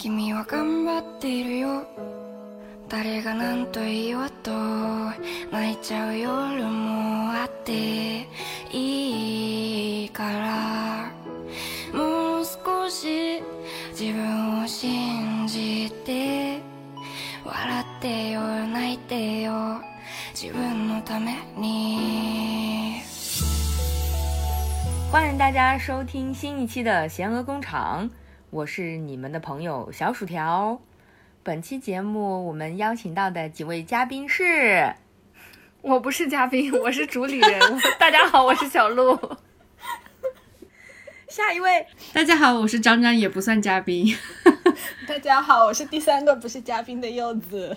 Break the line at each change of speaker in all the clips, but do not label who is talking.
君は頑張っているよ。誰が何と言おうと泣いちゃう夜もあっていいから。もう少し自分を信じて。笑ってよ泣いてよ。自分のために。
欢迎大家收听新一期的贤鹅工厂，我是你们的朋友小薯条。本期节目我们邀请到的几位嘉宾是，
我不是嘉宾，我是主理人。大家好，我是小鹿。
下一位，
大家好，我是张张，也不算嘉宾。
大家好，我是第三个不是嘉宾的柚子。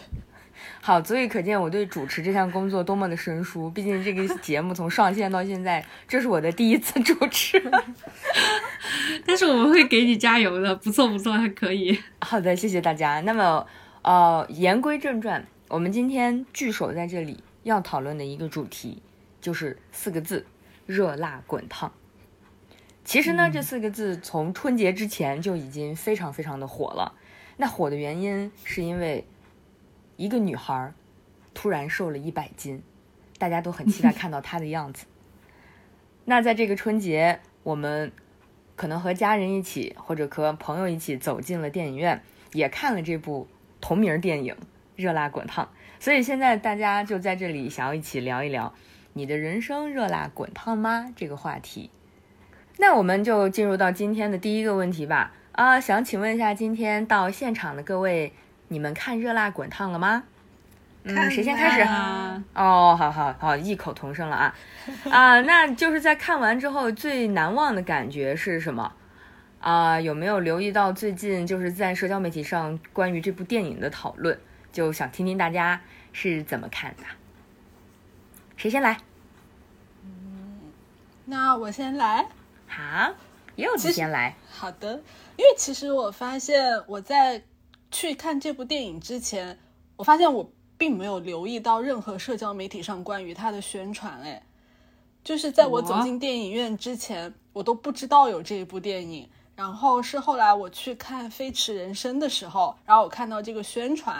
好，足以可见我对主持这项工作多么的生疏。毕竟这个节目从上线到现在，这是我的第一次主持。
但是我们会给你加油的，不错不错，还可以。
好的，谢谢大家。那么，呃，言归正传，我们今天聚首在这里要讨论的一个主题就是四个字：热辣滚烫。其实呢，这四个字从春节之前就已经非常非常的火了。那火的原因是因为一个女孩突然瘦了一百斤，大家都很期待看到她的样子。那在这个春节，我们可能和家人一起，或者和朋友一起走进了电影院，也看了这部同名电影《热辣滚烫》。所以现在大家就在这里想要一起聊一聊你的人生热辣滚烫吗？这个话题。那我们就进入到今天的第一个问题吧。啊，想请问一下，今天到现场的各位，你们看《热辣滚烫》了吗？嗯，谁先开始？哦，好好好，异口同声了啊 啊！那就是在看完之后最难忘的感觉是什么？啊，有没有留意到最近就是在社交媒体上关于这部电影的讨论？就想听听大家是怎么看的。谁先来？
嗯那我先来。
好，柚子先来。
好的，因为其实我发现我在去看这部电影之前，我发现我并没有留意到任何社交媒体上关于它的宣传。哎，就是在我走进电影院之前，我都不知道有这一部电影。然后是后来我去看《飞驰人生》的时候，然后我看到这个宣传，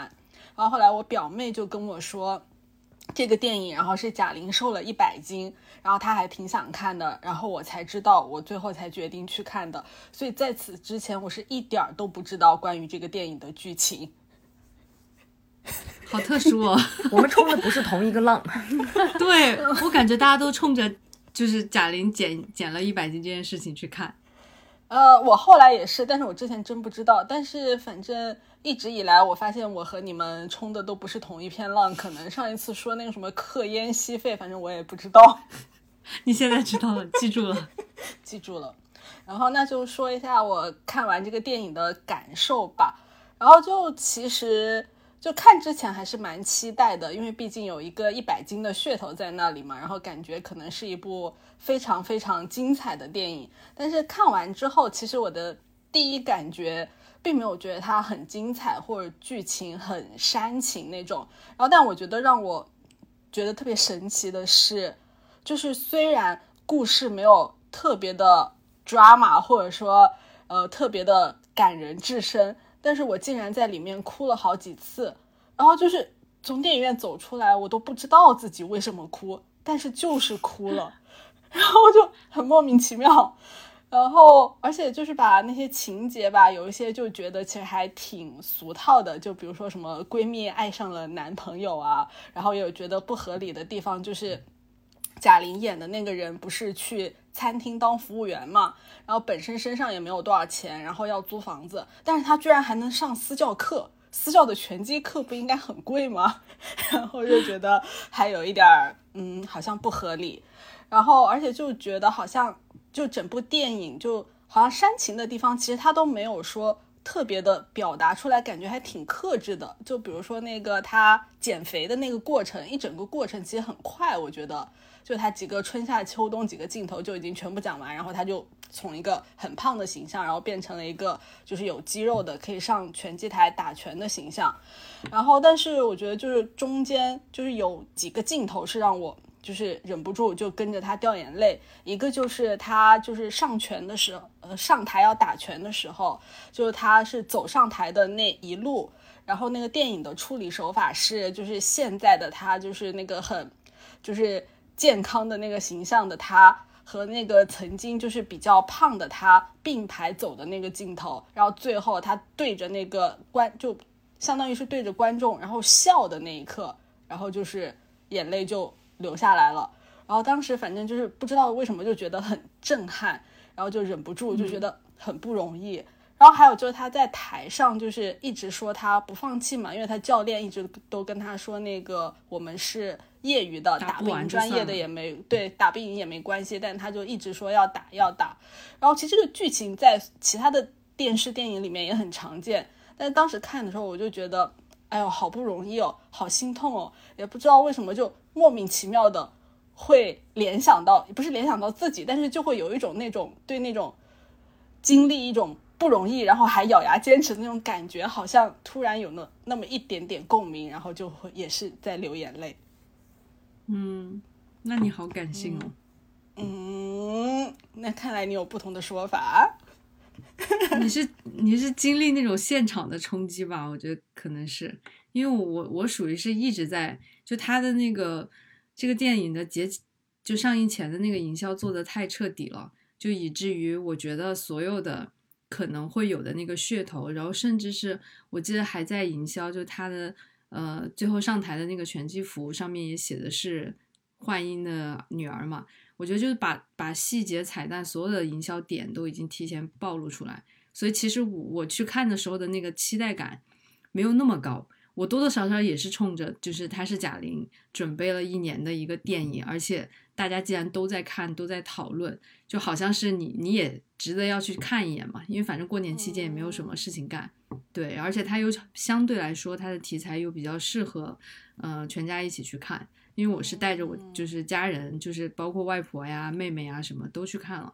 然后后来我表妹就跟我说。这个电影，然后是贾玲瘦了一百斤，然后她还挺想看的，然后我才知道，我最后才决定去看的。所以在此之前，我是一点儿都不知道关于这个电影的剧情。
好特殊哦，
我们冲的不是同一个浪。
对我感觉大家都冲着就是贾玲减减了一百斤这件事情去看。
呃，我后来也是，但是我之前真不知道。但是反正。一直以来，我发现我和你们冲的都不是同一片浪。可能上一次说那个什么客烟吸费，反正我也不知道。
你现在知道了，记住了，
记住了。然后那就说一下我看完这个电影的感受吧。然后就其实就看之前还是蛮期待的，因为毕竟有一个一百斤的噱头在那里嘛。然后感觉可能是一部非常非常精彩的电影。但是看完之后，其实我的第一感觉。并没有觉得它很精彩或者剧情很煽情那种，然后但我觉得让我觉得特别神奇的是，就是虽然故事没有特别的 drama 或者说呃特别的感人至深，但是我竟然在里面哭了好几次，然后就是从电影院走出来，我都不知道自己为什么哭，但是就是哭了，然后就很莫名其妙。然后，而且就是把那些情节吧，有一些就觉得其实还挺俗套的，就比如说什么闺蜜爱上了男朋友啊，然后有觉得不合理的地方，就是贾玲演的那个人不是去餐厅当服务员嘛，然后本身身上也没有多少钱，然后要租房子，但是他居然还能上私教课，私教的拳击课不应该很贵吗？然后就觉得还有一点儿，嗯，好像不合理，然后而且就觉得好像。就整部电影就好像煽情的地方，其实他都没有说特别的表达出来，感觉还挺克制的。就比如说那个他减肥的那个过程，一整个过程其实很快，我觉得就他几个春夏秋冬几个镜头就已经全部讲完，然后他就从一个很胖的形象，然后变成了一个就是有肌肉的可以上拳击台打拳的形象。然后，但是我觉得就是中间就是有几个镜头是让我。就是忍不住就跟着他掉眼泪，一个就是他就是上拳的时候，呃上台要打拳的时候，就是他是走上台的那一路，然后那个电影的处理手法是就是现在的他就是那个很就是健康的那个形象的他。和那个曾经就是比较胖的他并排走的那个镜头，然后最后他对着那个观，就相当于是对着观众，然后笑的那一刻，然后就是眼泪就流下来了。然后当时反正就是不知道为什么就觉得很震撼，然后就忍不住就觉得很不容易。然后还有就是他在台上就是一直说他不放弃嘛，因为他教练一直都跟他说那个我们是。业余的打不赢，专业的也没对，打不赢也没关系，但他就一直说要打要打。然后其实这个剧情在其他的电视电影里面也很常见，但是当时看的时候我就觉得，哎呦，好不容易哦，好心痛哦，也不知道为什么就莫名其妙的会联想到，不是联想到自己，但是就会有一种那种对那种经历一种不容易，然后还咬牙坚持的那种感觉，好像突然有那那么一点点共鸣，然后就会也是在流眼泪。
嗯，那你好感性哦。
嗯，那看来你有不同的说法。
你是你是经历那种现场的冲击吧？我觉得可能是因为我我属于是一直在就他的那个这个电影的节就上映前的那个营销做的太彻底了，就以至于我觉得所有的可能会有的那个噱头，然后甚至是我记得还在营销就他的。呃，最后上台的那个拳击服上面也写的是幻音的女儿嘛？我觉得就是把把细节彩蛋所有的营销点都已经提前暴露出来，所以其实我我去看的时候的那个期待感没有那么高。我多多少少也是冲着就是他是贾玲准备了一年的一个电影，而且大家既然都在看都在讨论，就好像是你你也值得要去看一眼嘛，因为反正过年期间也没有什么事情干。对，而且它又相对来说，它的题材又比较适合，呃，全家一起去看。因为我是带着我就是家人，就是包括外婆呀、妹妹呀什么都去看了。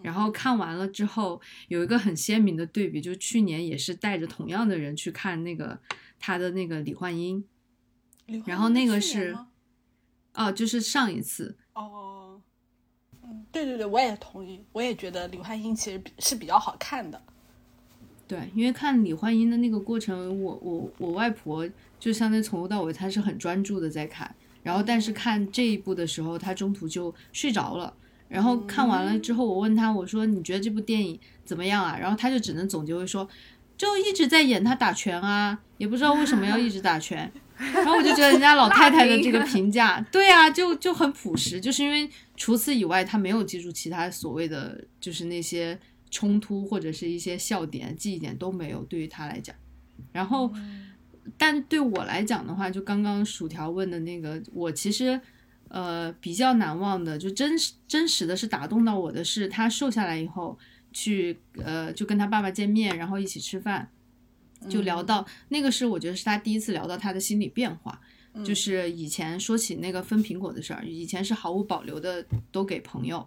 然后看完了之后，有一个很鲜明的对比，就去年也是带着同样的人去看那个他的那个李焕英，然后那个是，哦，就是上一次。
哦，嗯，对对对，我也同意，我也觉得李焕英其实是比较好看的。
对，因为看李焕英的那个过程，我我我外婆就相当于从头到尾，她是很专注的在看。然后，但是看这一部的时候，他中途就睡着了。然后看完了之后，我问他，我说你觉得这部电影怎么样啊？然后他就只能总结为说，就一直在演他打拳啊，也不知道为什么要一直打拳。然后我就觉得人家老太太的这个评价，对啊，就就很朴实，就是因为除此以外，他没有记住其他所谓的就是那些。冲突或者是一些笑点、记忆点都没有，对于他来讲。然后，但对我来讲的话，就刚刚薯条问的那个，我其实呃比较难忘的，就真实真实的是打动到我的是，他瘦下来以后去呃就跟他爸爸见面，然后一起吃饭，就聊到那个是我觉得是他第一次聊到他的心理变化，就是以前说起那个分苹果的事儿，以前是毫无保留的都给朋友。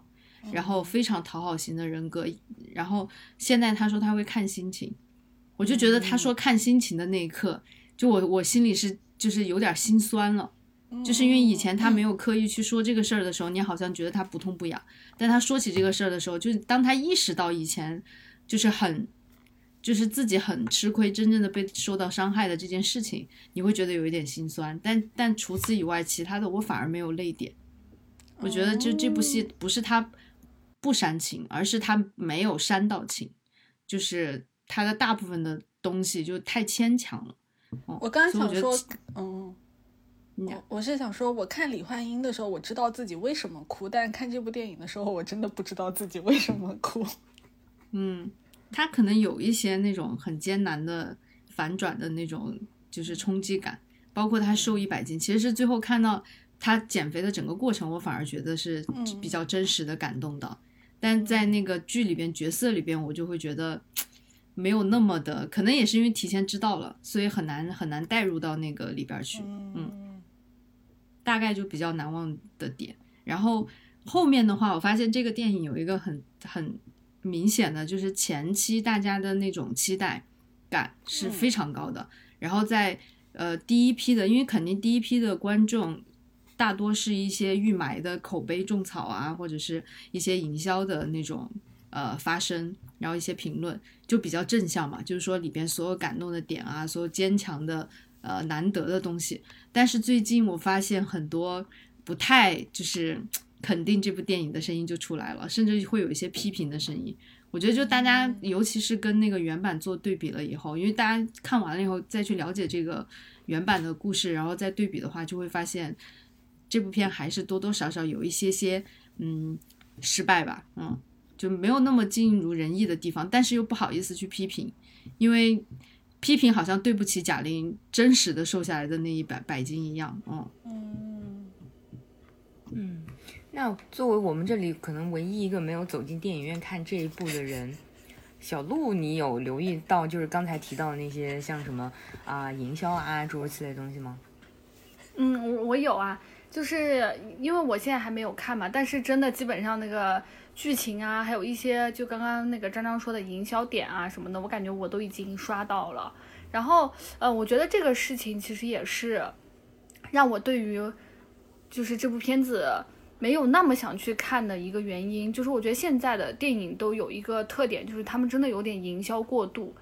然后非常讨好型的人格，然后现在他说他会看心情，我就觉得他说看心情的那一刻，就我我心里是就是有点心酸了，就是因为以前他没有刻意去说这个事儿的时候，你好像觉得他不痛不痒，但他说起这个事儿的时候，就是当他意识到以前就是很就是自己很吃亏，真正的被受到伤害的这件事情，你会觉得有一点心酸，但但除此以外，其他的我反而没有泪点，我觉得就这部戏不是他。不煽情，而是他没有煽到情，就是他的大部分的东西就太牵强了。
我刚刚想说，嗯，我我是想说，我看李焕英的时候，我知道自己为什么哭，但看这部电影的时候，我真的不知道自己为什么哭。
嗯，他可能有一些那种很艰难的反转的那种，就是冲击感，包括他瘦一百斤，其实是最后看到他减肥的整个过程，我反而觉得是比较真实的感动的。但在那个剧里边角色里边，我就会觉得没有那么的，可能也是因为提前知道了，所以很难很难带入到那个里边去。嗯，大概就比较难忘的点。然后后面的话，我发现这个电影有一个很很明显的，就是前期大家的那种期待感是非常高的。然后在呃第一批的，因为肯定第一批的观众。大多是一些预埋的口碑种草啊，或者是一些营销的那种呃发声，然后一些评论就比较正向嘛，就是说里边所有感动的点啊，所有坚强的呃难得的东西。但是最近我发现很多不太就是肯定这部电影的声音就出来了，甚至会有一些批评的声音。我觉得就大家，尤其是跟那个原版做对比了以后，因为大家看完了以后再去了解这个原版的故事，然后再对比的话，就会发现这部片还是多多少少有一些些嗯失败吧，嗯，就没有那么尽如人意的地方，但是又不好意思去批评，因为批评好像对不起贾玲真实的瘦下来的那一百百斤一样，嗯。
嗯，那作为我们这里可能唯一一个没有走进电影院看这一部的人，小鹿，你有留意到就是刚才提到的那些像什么啊营销啊诸如此类东西吗？
嗯，我我有啊，就是因为我现在还没有看嘛，但是真的基本上那个剧情啊，还有一些就刚刚那个张张说的营销点啊什么的，我感觉我都已经刷到了。然后，呃，我觉得这个事情其实也是让我对于就是这部片子没有那么想去看的一个原因，就是我觉得现在的电影都有一个特点，就是他们真的有点营销过度，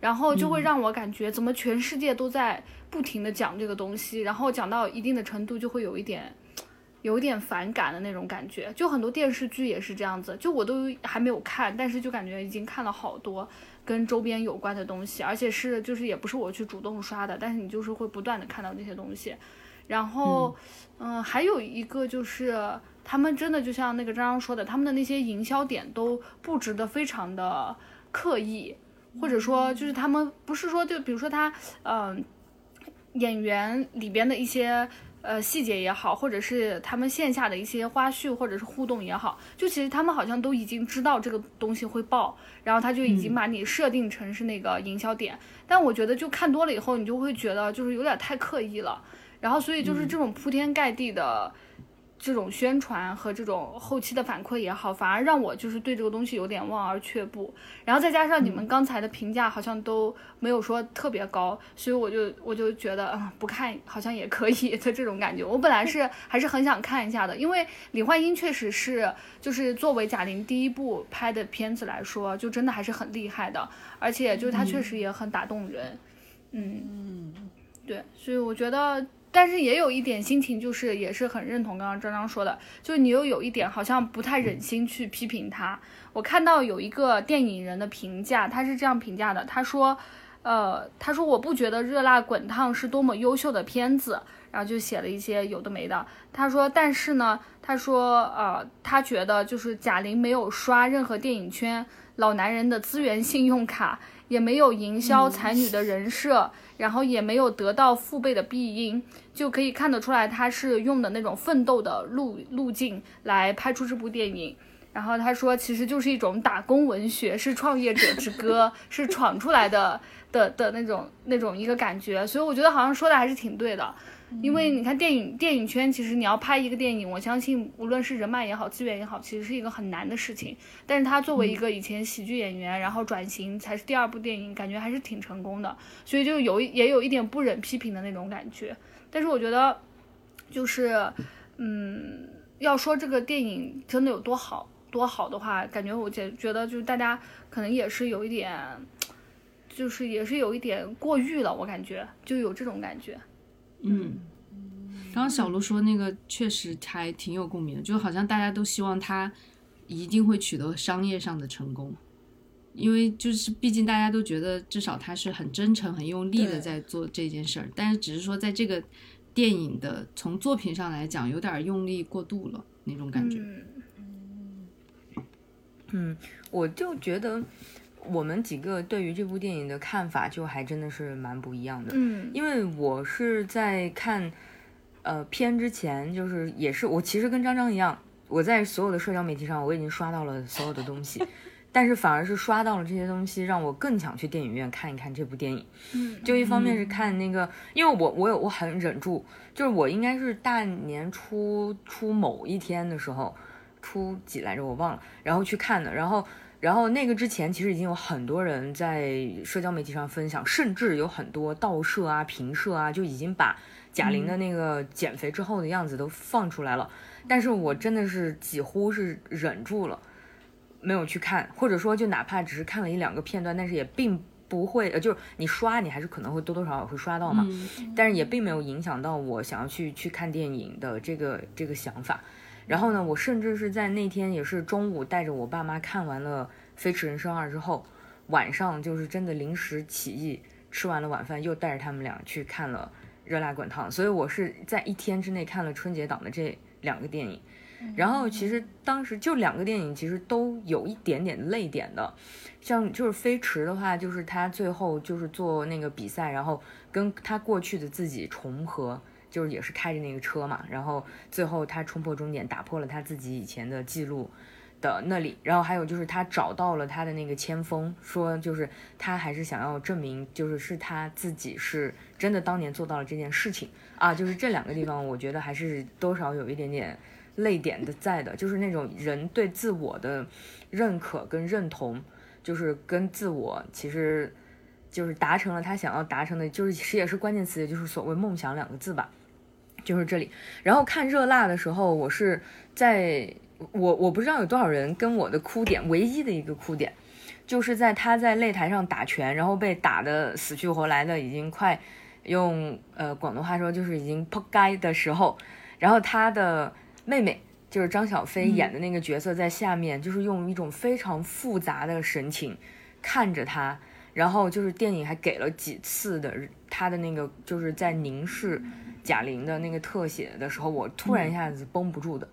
然后就会让我感觉怎么全世界都在不停的讲这个东西，然后讲到一定的程度就会有一点。有点反感的那种感觉，就很多电视剧也是这样子，就我都还没有看，但是就感觉已经看了好多跟周边有关的东西，而且是就是也不是我去主动刷的，但是你就是会不断的看到这些东西，然后，嗯、还有一个就是他们真的就像那个张张说的，他们的那些营销点都布置的非常的刻意，或者说就是他们不是说就比如说他，嗯、演员里边的一些呃细节也好，或者是他们线下的一些花絮或者是互动也好，就其实他们好像都已经知道这个东西会爆，然后他就已经把你设定成是那个营销点。但我觉得就看多了以后，你就会觉得就是有点太刻意了。然后所以就是这种铺天盖地的。这种宣传和这种后期的反馈也好，反而让我就是对这个东西有点望而却步。然后再加上你们刚才的评价好像都没有说特别高，所以我就我就觉得，嗯，不看好像也可以的这种感觉。我本来是还是很想看一下的，因为李焕英确实是就是作为贾玲第一部拍的片子来说，就真的还是很厉害的，而且就是她确实也很打动人。嗯，对，所以我觉得。但是也有一点心情，就是也是很认同刚刚张张说的，就是你又有一点好像不太忍心去批评他。我看到有一个电影人的评价，他是这样评价的，他说，呃，他说我不觉得《热辣滚烫》是多么优秀的片子，然后就写了一些有的没的。他说，但是呢，他说，呃，他觉得就是贾玲没有刷任何电影圈老男人的资源信用卡，也没有营销才女的人设。然后也没有得到父辈的庇荫，就可以看得出来他是用的那种奋斗的路路径来拍出这部电影。然后他说，其实就是一种打工文学，是创业者之歌，是闯出来的的的那种那种一个感觉。所以我觉得好像说的还是挺对的。因为你看电影电影圈，其实你要拍一个电影，我相信无论是人脉也好，资源也好，其实是一个很难的事情。但是他作为一个以前喜剧演员，然后转型才是第二部电影，感觉还是挺成功的。所以就有也有一点不忍批评的那种感觉。但是我觉得，就是嗯，要说这个电影真的有多好多好的话，感觉我觉觉得就是大家可能也是有一点，就是也是有一点过誉了，我感觉就有这种感觉。
嗯，刚刚小卢说那个确实还挺有共鸣的，就好像大家都希望他一定会取得商业上的成功，因为就是毕竟大家都觉得至少他是很真诚、很用力的在做这件事儿，但是只是说在这个电影的从作品上来讲，有点用力过度了那种感觉。
嗯，
我就觉得我们几个对于这部电影的看法就还真的是蛮不一样的。
嗯
因为我是在看呃片之前，就是也是我其实跟张张一样，我在所有的社交媒体上我已经刷到了所有的东西，但是反而是刷到了这些东西，让我更想去电影院看一看这部电影。
嗯，
就一方面是看那个，因为我我有我很忍住，就是我应该是大年初初某一天的时候，初几来着我忘了，然后去看的，然后然后那个之前其实已经有很多人在社交媒体上分享，甚至有很多盗摄啊、评摄啊，就已经把贾玲的那个减肥之后的样子都放出来了，但是我真的是几乎是忍住了。没有去看，或者说就哪怕只是看了一两个片段，但是也并不会，呃，就是你刷你还是可能会多多少少会刷到嘛，
嗯
但是也并没有影响到我想要去去看电影的这个这个想法。然后呢，我甚至是在那天也是中午带着我爸妈看完了《飞驰人生二》之后，晚上就是真的临时起意，吃完了晚饭又带着他们俩去看了《热辣滚烫》，所以我是在一天之内看了春节档的这两个电影。然后其实当时就两个电影，其实都有一点点泪点的，像就是飞驰的话，就是他最后就是做那个比赛，然后跟他过去的自己重合，就是也是开着那个车嘛，然后最后他冲破终点，打破了他自己以前的记录的那里，然后还有就是他找到了他的那个前锋，说就是他还是想要证明，就是是他自己是真的当年做到了这件事情啊，就是这两个地方，我觉得还是多少有一点点。泪点的在的，就是那种人对自我的认可跟认同，就是跟自我其实就是达成了他想要达成的，就是其实也是关键词，也就是所谓梦想两个字吧，就是这里。然后看热辣的时候，我是在我我不知道有多少人跟我的哭点，唯一的一个哭点，就是在他在擂台上打拳，然后被打的死去活来的，已经快用呃广东话说就是已经扑街的时候，然后他的。妹妹就是张小飞演的那个角色，在下面就是用一种非常复杂的神情看着他，然后就是电影还给了几次的他的那个就是在凝视贾玲的那个特写的时候，我突然一下子绷不住的，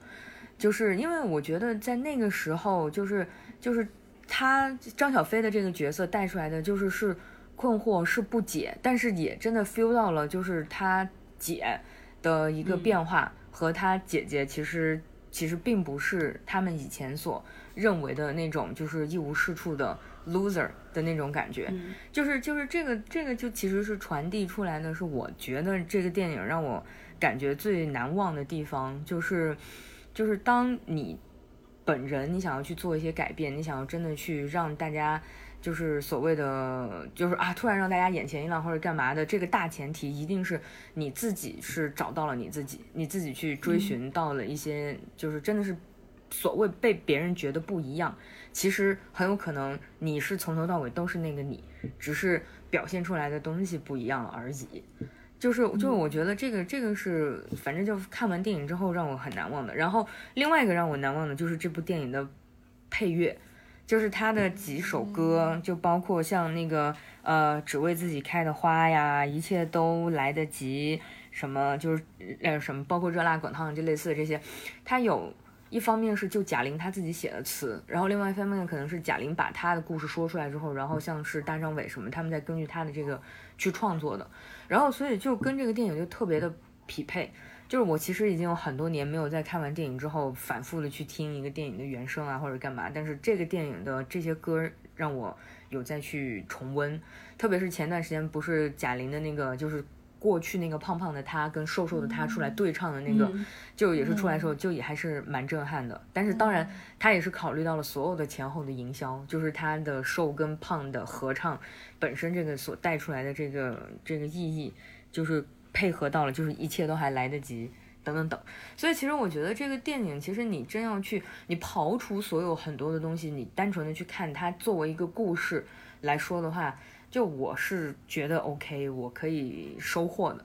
就是因为我觉得在那个时候，就是就是他张小飞的这个角色带出来的就是是困惑是不解，但是也真的 feel 到了就是他姐的一个变化。和他姐姐其实其实并不是他们以前所认为的那种，就是一无是处的 loser 的那种感觉，
嗯、
就是就是这个这个就其实是传递出来的是，我觉得这个电影让我感觉最难忘的地方，就是就是当你本人你想要去做一些改变，你想要真的去让大家。就是所谓的，就是啊，突然让大家眼前一亮或者干嘛的，这个大前提一定是你自己是找到了你自己，你自己去追寻到了一些，就是真的是所谓被别人觉得不一样，其实很有可能你是从头到尾都是那个你，只是表现出来的东西不一样了而已。就是就是我觉得这个这个是，反正就看完电影之后让我很难忘的。然后另外一个让我难忘的就是这部电影的配乐。就是它的几首歌，就包括像那个呃，只为自己开的花呀，一切都来得及，什么就是呃什么，包括热辣滚烫这类似的这些，它有一方面是就贾玲她自己写的词，然后另外一方面可能是贾玲把她的故事说出来之后，然后像是大张伟什么，他们在根据他的这个去创作的，然后所以就跟这个电影就特别的匹配。就是我其实已经有很多年没有在看完电影之后反复的去听一个电影的原声啊或者干嘛，但是这个电影的这些歌让我有再去重温，特别是前段时间不是贾玲的那个就是过去那个胖胖的他跟瘦瘦的他出来对唱的那个，就也是出来的时候就也还是蛮震撼的。但是当然他也是考虑到了所有的前后的营销，就是他的瘦跟胖的合唱本身这个所带出来的这个这个意义，就是。配合到了，就是一切都还来得及，等等等。所以其实我觉得这个电影，其实你真要去，你刨除所有很多的东西，你单纯的去看它作为一个故事来说的话，就我是觉得 OK，我可以收获的。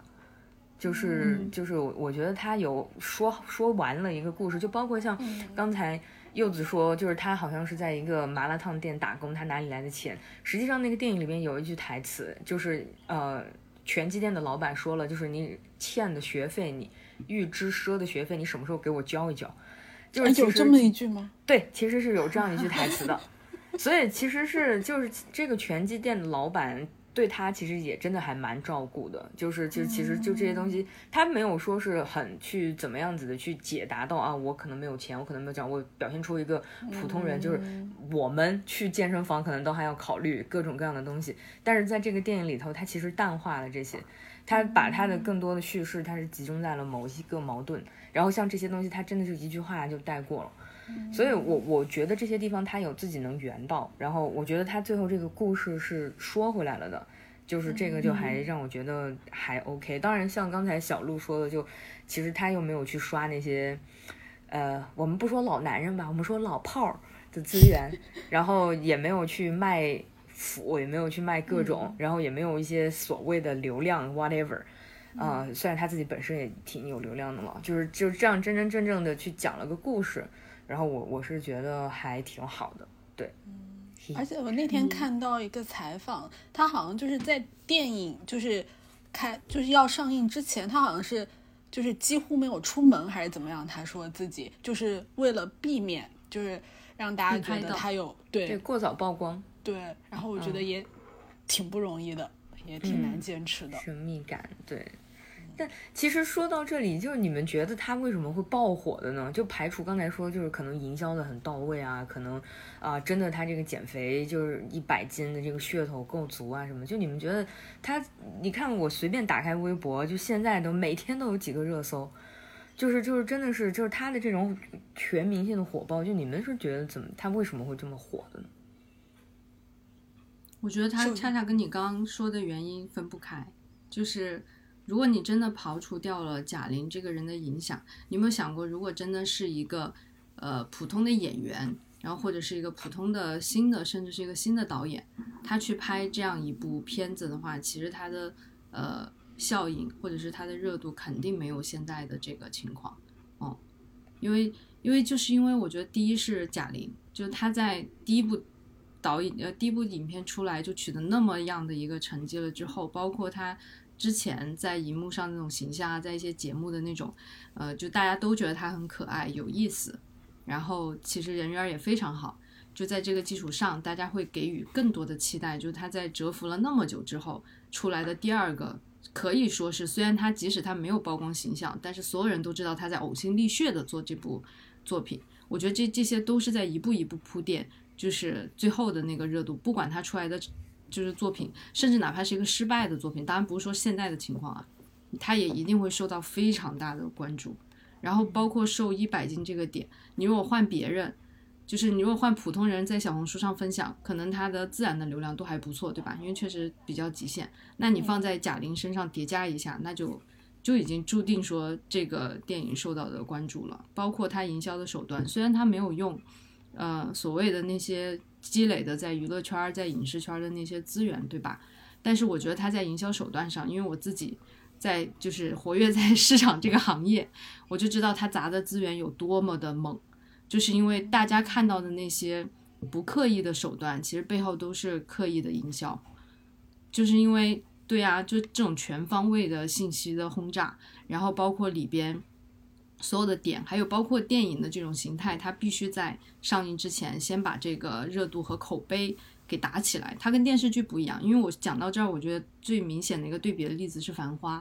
就是就是我我觉得他有说说完了一个故事，就包括像刚才柚子说，就是他好像是在一个麻辣烫店打工，他哪里来的钱？实际上那个电影里面有一句台词，就是呃。拳击店的老板说了，就是你欠的学费，你预支赊的学费，你什么时候给我交一交？就是
有这么一句吗？
对，其实是有这样一句台词的，所以其实是就是这个拳击店的老板对他其实也真的还蛮照顾的，就是就其实就这些东西，他没有说是很去怎么样子的去解答到啊，我可能没有钱，我可能没有这样，我表现出一个普通人，就是我们去健身房可能都还要考虑各种各样的东西，但是在这个电影里头，他其实淡化了这些，他把他的更多的叙事，他是集中在了某一个矛盾，然后像这些东西，他真的就一句话就带过了。所以，我我觉得这些地方他有自己能圆到，然后我觉得他最后这个故事是说回来了的，就是这个就还让我觉得还 OK。当然，像刚才小鹿说的，就其实他又没有去刷那些，呃，我们不说老男人吧，我们说老炮儿的的资源，然后也没有去卖腐，也没有去卖各种，然后也没有一些所谓的流量 whatever。啊、虽然他自己本身也挺有流量的嘛，就是就这样真真正正的去讲了个故事，然后我我是觉得还挺好的，对。
而且我那天看到一个采访，他好像就是在电影就是开就是要上映之前，他好像是就是几乎没有出门还是怎么样。他说自己就是为了避免就是让大家觉得他有对
对过早曝光，
对，然后我觉得也挺不容易的，也挺难坚持的。
神秘感，对。但其实说到这里，就是你们觉得他为什么会爆火的呢？就排除刚才说，就是可能营销的很到位啊，可能啊、真的他这个减肥就是一百斤的这个噱头够足啊什么。就你们觉得他，你看我随便打开微博，就现在都每天都有几个热搜，就是就是真的是就是他的这种全民性的火爆，就你们是觉得怎么他为什么会这么火的呢？
我觉得它恰恰跟你刚刚说的原因分不开，就是如果你真的刨除掉了贾玲这个人的影响，你有没有想过，如果真的是一个呃普通的演员，然后或者是一个普通的新的，甚至是一个新的导演，他去拍这样一部片子的话，其实他的呃效应或者是他的热度肯定没有现在的这个情况，哦，因为因为就是因为我觉得第一是贾玲，就是她在第一部导演呃第一部影片出来就取得那么样的一个成绩了之后，包括她之前在荧幕上那种形象啊，在一些节目的那种，呃，就大家都觉得她很可爱有意思，然后其实人缘也非常好。就在这个基础上，大家会给予更多的期待。就是她在蛰伏了那么久之后出来的第二个，可以说是虽然她即使她没有曝光形象，但是所有人都知道她在呕心沥血的做这部作品。我觉得这这些都是在一步一步铺垫，就是最后的那个热度，不管他出来的就是作品，甚至哪怕是一个失败的作品，当然不是说现在的情况啊，他也一定会受到非常大的关注。然后包括瘦一百斤这个点，你如果换别人，就是你如果换普通人在小红书上分享，可能他的自然的流量都还不错，对吧？因为确实比较极限。那你放在贾玲身上叠加一下，那就就已经注定说这个电影受到的关注了。包括他营销的手段，虽然他没有用，呃，所谓的那些积累的在娱乐圈、在影视圈的那些资源，对吧？但是我觉得他在营销手段上，因为我自己在就是活跃在 市场这个行业，我就知道他砸的资源有多么的猛。就是因为大家看到的那些不刻意的手段，其实背后都是刻意的营销。就是因为对啊，就这种全方位的信息的轰炸，然后包括里边所有的点，还有包括电影的这种形态，它必须在上映之前先把这个热度和口碑给打起来。它跟电视剧不一样，因为我讲到这儿，我觉得最明显的一个对比的例子是《繁花》，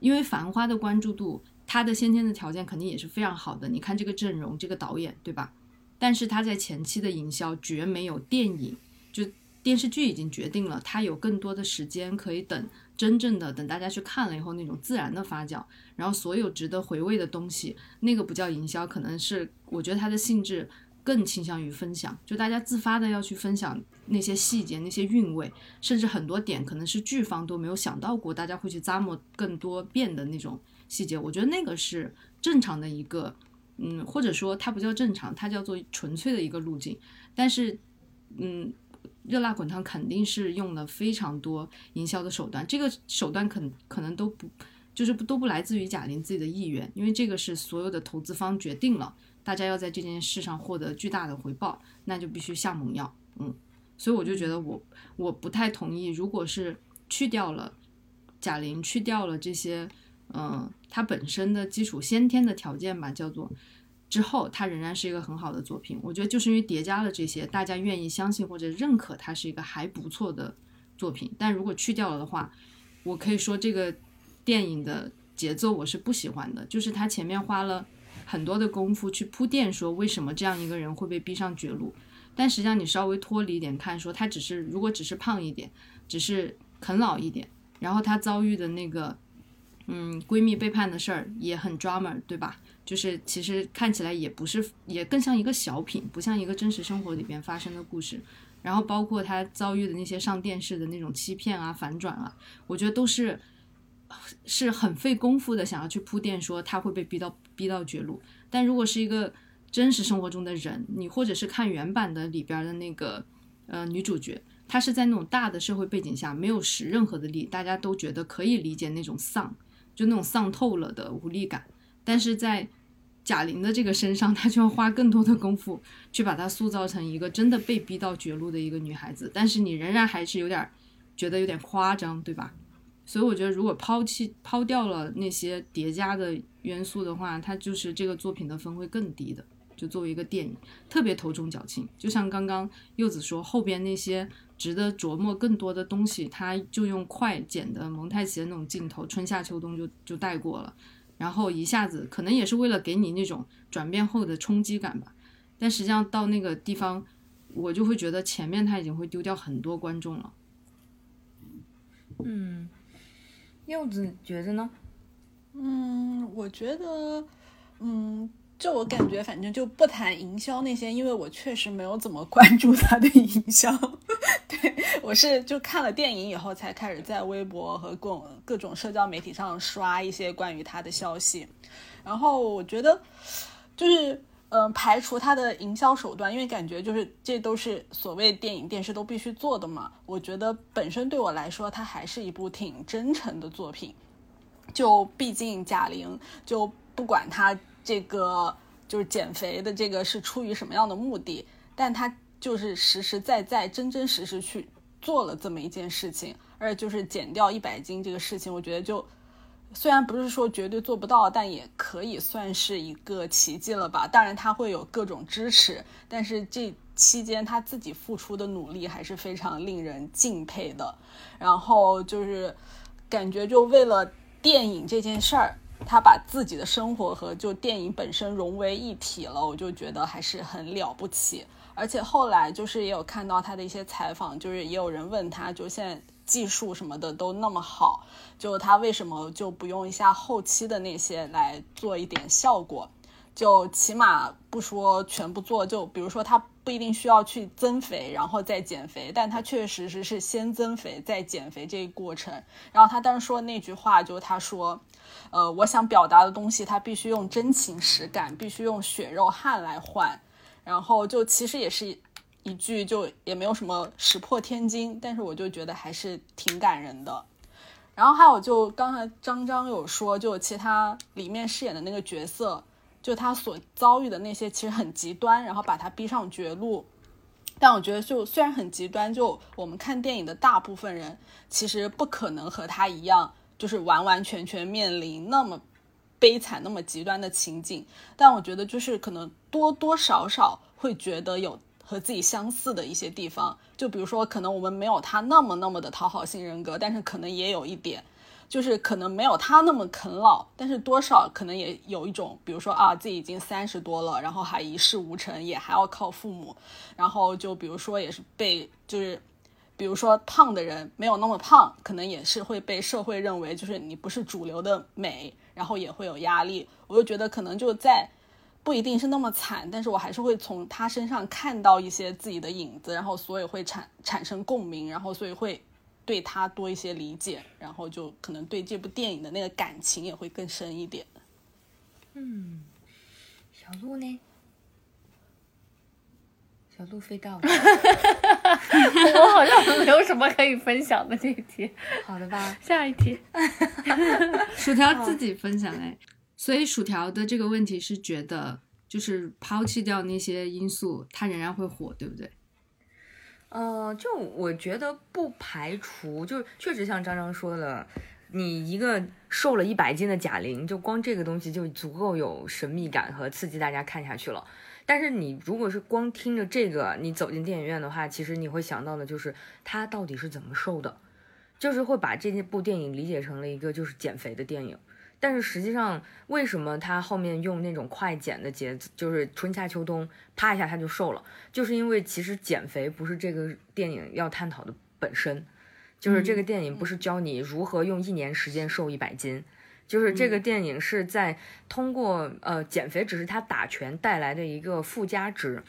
因为《繁花》的关注度，它的先天的条件肯定也是非常好的。你看这个阵容，这个导演，对吧？但是它在前期的营销绝没有电影，就电视剧已经决定了，它有更多的时间可以等真正的等大家去看了以后那种自然的发酵，然后所有值得回味的东西，那个不叫营销，可能是我觉得它的性质更倾向于分享，就大家自发的要去分享那些细节、那些韵味，甚至很多点可能是剧方都没有想到过，大家会去咂摸更多遍的那种细节，我觉得那个是正常的一个。嗯，或者说它不叫正常，它叫做纯粹的一个路径。但是，嗯，热辣滚烫肯定是用了非常多营销的手段，这个手段可可能都不就是不都不来自于贾玲自己的意愿，因为这个是所有的投资方决定了，大家要在这件事上获得巨大的回报，那就必须下猛药。嗯，所以我就觉得我我不太同意，如果是去掉了贾玲，去掉了这些。嗯，它本身的基础先天的条件吧，叫做之后，它仍然是一个很好的作品。我觉得就是因为叠加了这些，大家愿意相信或者认可它是一个还不错的作品。但如果去掉了的话，我可以说这个电影的节奏我是不喜欢的，就是它前面花了很多的功夫去铺垫，说为什么这样一个人会被逼上绝路。但实际上你稍微脱离一点看，说他只是如果只是胖一点，只是啃老一点，然后他遭遇的那个。嗯，闺蜜背叛的事儿也很 drama，对吧？就是其实看起来也不是，也更像一个小品，不像一个真实生活里边发生的故事。然后包括他遭遇的那些上电视的那种欺骗啊、反转啊，我觉得都是是很费功夫的，想要去铺垫说他会被逼到逼到绝路。但如果是一个真实生活中的人，你或者是看原版的里边的那个呃女主角，她是在那种大的社会背景下没有使任何的力，大家都觉得可以理解那种丧，就那种丧透了的无力感。但是在贾玲的这个身上，她就要花更多的功夫去把她塑造成一个真的被逼到绝路的一个女孩子，但是你仍然还是有点觉得有点夸张，对吧？所以我觉得，如果抛弃抛掉了那些叠加的元素的话，它就是这个作品的分会更低的。就作为一个电影，特别头重脚轻。就像刚刚柚子说，后边那些值得琢磨更多的东西，他就用快剪的蒙太奇的那种镜头，春夏秋冬就就带过了。然后一下子可能也是为了给你那种转变后的冲击感吧。但实际上到那个地方，我就会觉得前面他已经会丢掉很多观众了。
嗯，柚子觉得呢？
嗯，我觉得，嗯。就我感觉，反正就不谈营销那些，因为我确实没有怎么关注他的营销。对我是就看了电影以后，才开始在微博和各各种社交媒体上刷一些关于他的消息。然后我觉得，就是嗯，排除他的营销手段，因为感觉就是这都是所谓电影电视都必须做的嘛。我觉得本身对我来说，它还是一部挺真诚的作品。就毕竟贾玲，就不管他。这个就是减肥的，这个是出于什么样的目的？但他就是实实在在、真真实实去做了这么一件事情，而就是减掉一百斤这个事情，我觉得就虽然不是说绝对做不到，但也可以算是一个奇迹了吧。当然他会有各种支持，但是这期间他自己付出的努力还是非常令人敬佩的。然后就是感觉就为了电影这件事儿。他把自己的生活和就电影本身融为一体了，我就觉得还是很了不起。而且后来就是也有看到他的一些采访，就是也有人问他，就现在技术什么的都那么好，就他为什么就不用一下后期的那些来做一点效果？就起码不说全部做，就比如说他不一定需要去增肥然后再减肥，但他确实是是先增肥再减肥这一过程。然后他当时说那句话，就他说。呃，我想表达的东西，它必须用真情实感，必须用血肉汗来换。然后就其实也是一句，就也没有什么石破天惊，但是我就觉得还是挺感人的。然后还有就刚才张张有说，就其他里面饰演的那个角色，就他所遭遇的那些其实很极端，然后把他逼上绝路。但我觉得就虽然很极端，就我们看电影的大部分人其实不可能和他一样。就是完完全全面临那么悲惨、那么极端的情景，但我觉得就是可能多多少少会觉得有和自己相似的一些地方。就比如说，可能我们没有他那么那么的讨好型人格，但是可能也有一点，就是可能没有他那么啃老，但是多少可能也有一种，比如说啊，自己已经三十多了，然后还一事无成，也还要靠父母，然后就比如说也是被就是。比如说胖的人没有那么胖，可能也是会被社会认为就是你不是主流的美，然后也会有压力。我就觉得可能就在不一定是那么惨，但是我还是会从他身上看到一些自己的影子，然后所以会产产生共鸣，然后所以会对他多一些理解，然后就可能对这部电影的那个感情也会更深一点。
嗯，小鹿呢？小鹿飞到了。
我好像没有什么可以分享的这一题。
好的吧，
下一题。
薯条自己分享哎，所以薯条的这个问题是觉得，就是抛弃掉那些因素，它仍然会火，对不对？
呃，就我觉得不排除，就确实像张张说的，你一个瘦了一百斤的贾玲，就光这个东西就足够有神秘感和刺激大家看下去了。但是你如果是光听着这个，你走进电影院的话，其实你会想到的就是他到底是怎么瘦的，就是会把这部电影理解成了一个就是减肥的电影。但是实际上，为什么他后面用那种快减的节奏，就是春夏秋冬，啪一下他就瘦了，就是因为其实减肥不是这个电影要探讨的本身，就是这个电影不是教你如何用一年时间瘦一百斤。就是这个电影是在通过呃减肥，只是他打拳带来的一个附加值，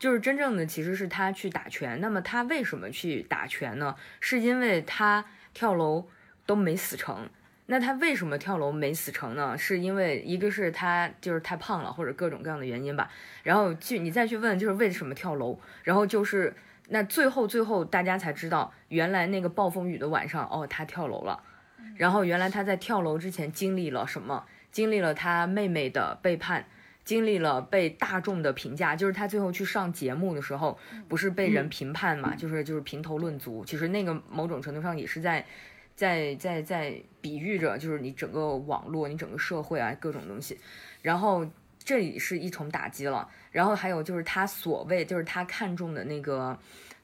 就是真正的其实是他去打拳。那么他为什么去打拳呢？是因为他跳楼都没死成，那他为什么跳楼没死成呢？是因为一个是他就是太胖了，或者各种各样的原因吧。然后去你再去问，就是为什么跳楼？然后就是那最后最后大家才知道，原来那个暴风雨的晚上，哦，他跳楼了。然后原来他在跳楼之前经历了什么？经历了他妹妹的背叛，经历了被大众的评价。就是他最后去上节目的时候，不是被人评判嘛？就是就是评头论足。其实那个某种程度上也是在。在在在比喻着，就是你整个网络，你整个社会啊，各种东西，然后这里是一重打击了，然后还有就是他所谓就是他看中的那个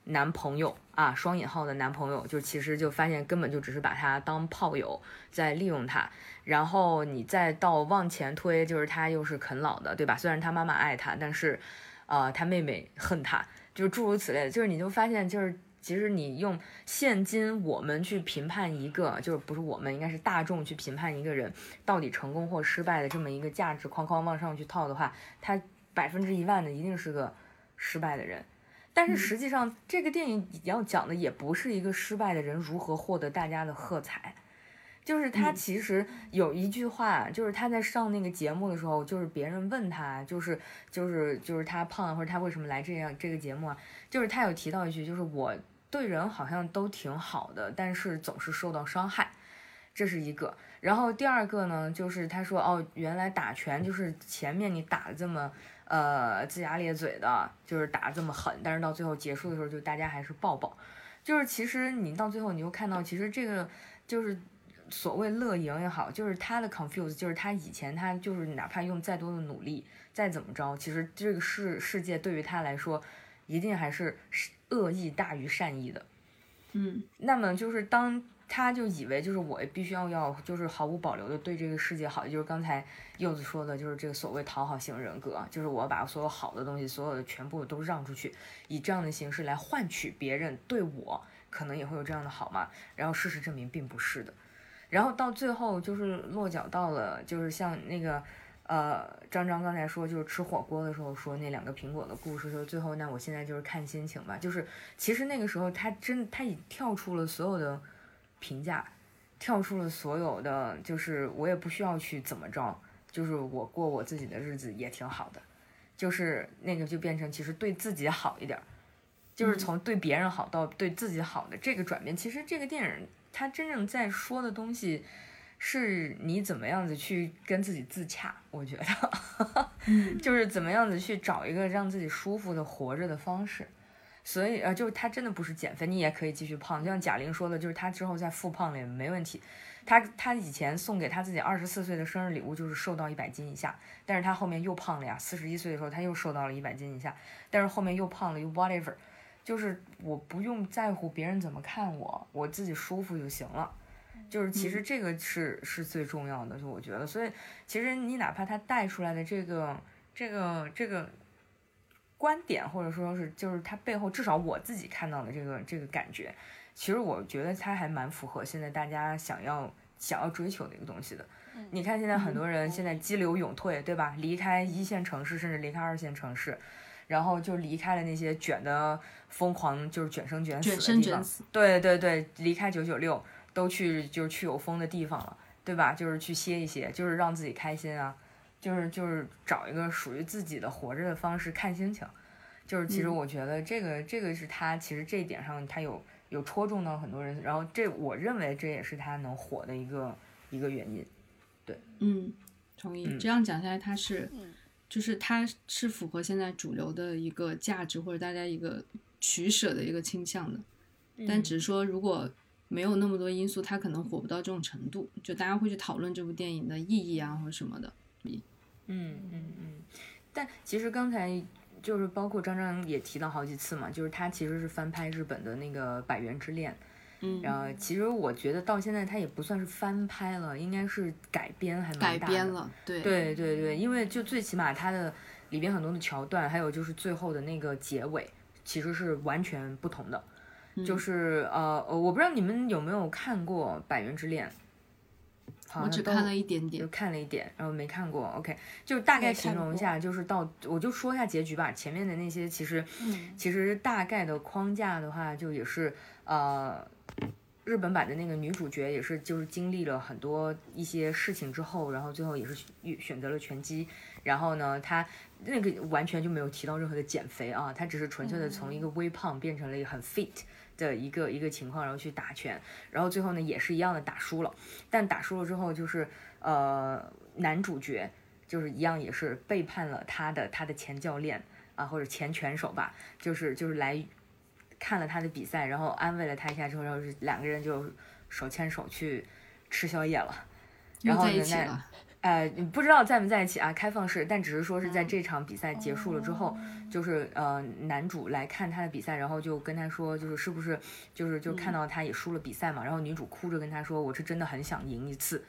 男朋友啊，双引号的男朋友，就其实就发现根本就只是把他当炮友在利用他，然后你再到往前推，就是他又是啃老的，对吧？虽然他妈妈爱他，但是，呃，他妹妹恨他，就诸如此类的，就是你就发现就是。其实你用现今我们去评判一个，就是不是我们，应该是大众去评判一个人到底成功或失败的这么一个价值框框往上去套的话，他百分之一万的一定是个失败的人。但是实际上，这个电影要讲的也不是一个失败的人如何获得大家的喝彩，就是他其实有一句话，就是他在上那个节目的时候，就是别人问他，就是就是就是他胖或者他为什么来这样这个节目啊，就是他有提到一句，就是我。对人好像都挺好的，但是总是受到伤害，这是一个。然后第二个呢，就是他说哦，原来打拳就是前面你打的这么呃龇牙咧嘴的，就是打这么狠，但是到最后结束的时候，就大家还是抱抱。就是其实你到最后你又看到，其实这个就是所谓乐赢也好，就是他的 confuse，就是他以前他就是哪怕用再多的努力，再怎么着，其实这个世世界对于他来说，一定还是是。恶意大于善意的，
嗯，
那么就是当他就以为就是我必须要要就是毫无保留的对这个世界好，就是刚才柚子说的，就是这个所谓讨好型人格，就是我把所有好的东西，所有的全部都让出去，以这样的形式来换取别人对我可能也会有这样的好嘛？然后事实证明并不是的，然后到最后就是落脚到了就是像那个。呃，张张刚才说就是吃火锅的时候说那两个苹果的故事，说最后那我现在就是看心情吧。就是其实那个时候他真他已跳出了所有的评价，跳出了所有的，就是我也不需要去怎么着，就是我过我自己的日子也挺好的。就是那个就变成其实对自己好一点，就是从对别人好到对自己好的这个转变。其实这个电影它真正在说的东西。是你怎么样子去跟自己自洽？我觉得，就是怎么样子去找一个让自己舒服的活着的方式。所以呃，就是他真的不是减肥，你也可以继续胖。就像贾玲说的，就是他之后再复胖了也没问题。他他以前送给他自己二十四岁的生日礼物就是瘦到一百斤以下，但是他后面又胖了呀。四十一岁的时候他又瘦到了一百斤以下，但是后面又胖了，又 whatever，就是我不用在乎别人怎么看我，我自己舒服就行了。就是其实这个是是最重要的，就我觉得，所以其实你哪怕他带出来的这个这个这个观点，或者说是就是他背后至少我自己看到的这个这个感觉，其实我觉得他还蛮符合现在大家想要想要追求的一个东西的。你看现在很多人现在激流勇退，对吧？离开一线城市，甚至离开二线城市，然后就离开了那些卷的疯狂，就是卷生卷死的地方。对对对，离开九九六。都去就是去有风的地方了，对吧？就是去歇一歇，就是让自己开心啊，就是就是找一个属于自己的活着的方式，看心情。就是其实我觉得这个这个是他其实这一点上他有有戳中到很多人，然后这我认为这也是他能火的一个一个原因。对，
嗯，同意。这样讲下来，他是就是他是符合现在主流的一个价值或者大家一个取舍的一个倾向的，但只是说如果。没有那么多因素，他可能火不到这种程度，就大家会去讨论这部电影的意义啊，或者什么的。
嗯嗯嗯。但其实刚才就是包括张张也提到好几次嘛，就是他其实是翻拍日本的那个《百元之恋》。
嗯。
然后其实我觉得到现在他也不算是翻拍了，应该是改编还蛮大
的。改编了，对
对对对，因为就最起码它的里边很多的桥段，还有就是最后的那个结尾，其实是完全不同的。就是呃，我不知道你们有没有看过《百元之恋》，
我只看了一点点，
就看了一点，然后没看过。OK，就大概形容一下，就是到我就说一下结局吧。前面的那些其实，其实大概的框架的话，就也是呃，日本版的那个女主角也是，就是经历了很多一些事情之后，然后最后也是选选择了拳击。然后呢，她那个完全就没有提到任何的减肥啊，她只是纯粹的从一个微胖变成了一个很 fit 的一个一个情况，然后去打拳。然后最后呢，也是一样的打输了。但打输了之后，就是呃，男主角就是一样也是背叛了他的他的前教练啊，或者前拳手吧，就是就是来。看了他的比赛，然后安慰了他一下之后，然后是两个人就手牵手去吃宵夜了。然后
在一起了。
呃，不知道在没在一起啊？开放式，但只是说是在这场比赛结束了之后，就是呃，男主来看他的比赛，然后就跟他说，就是是不是就是就看到他也输了比赛嘛？然后女主哭着跟他说，我是真的很想赢一次。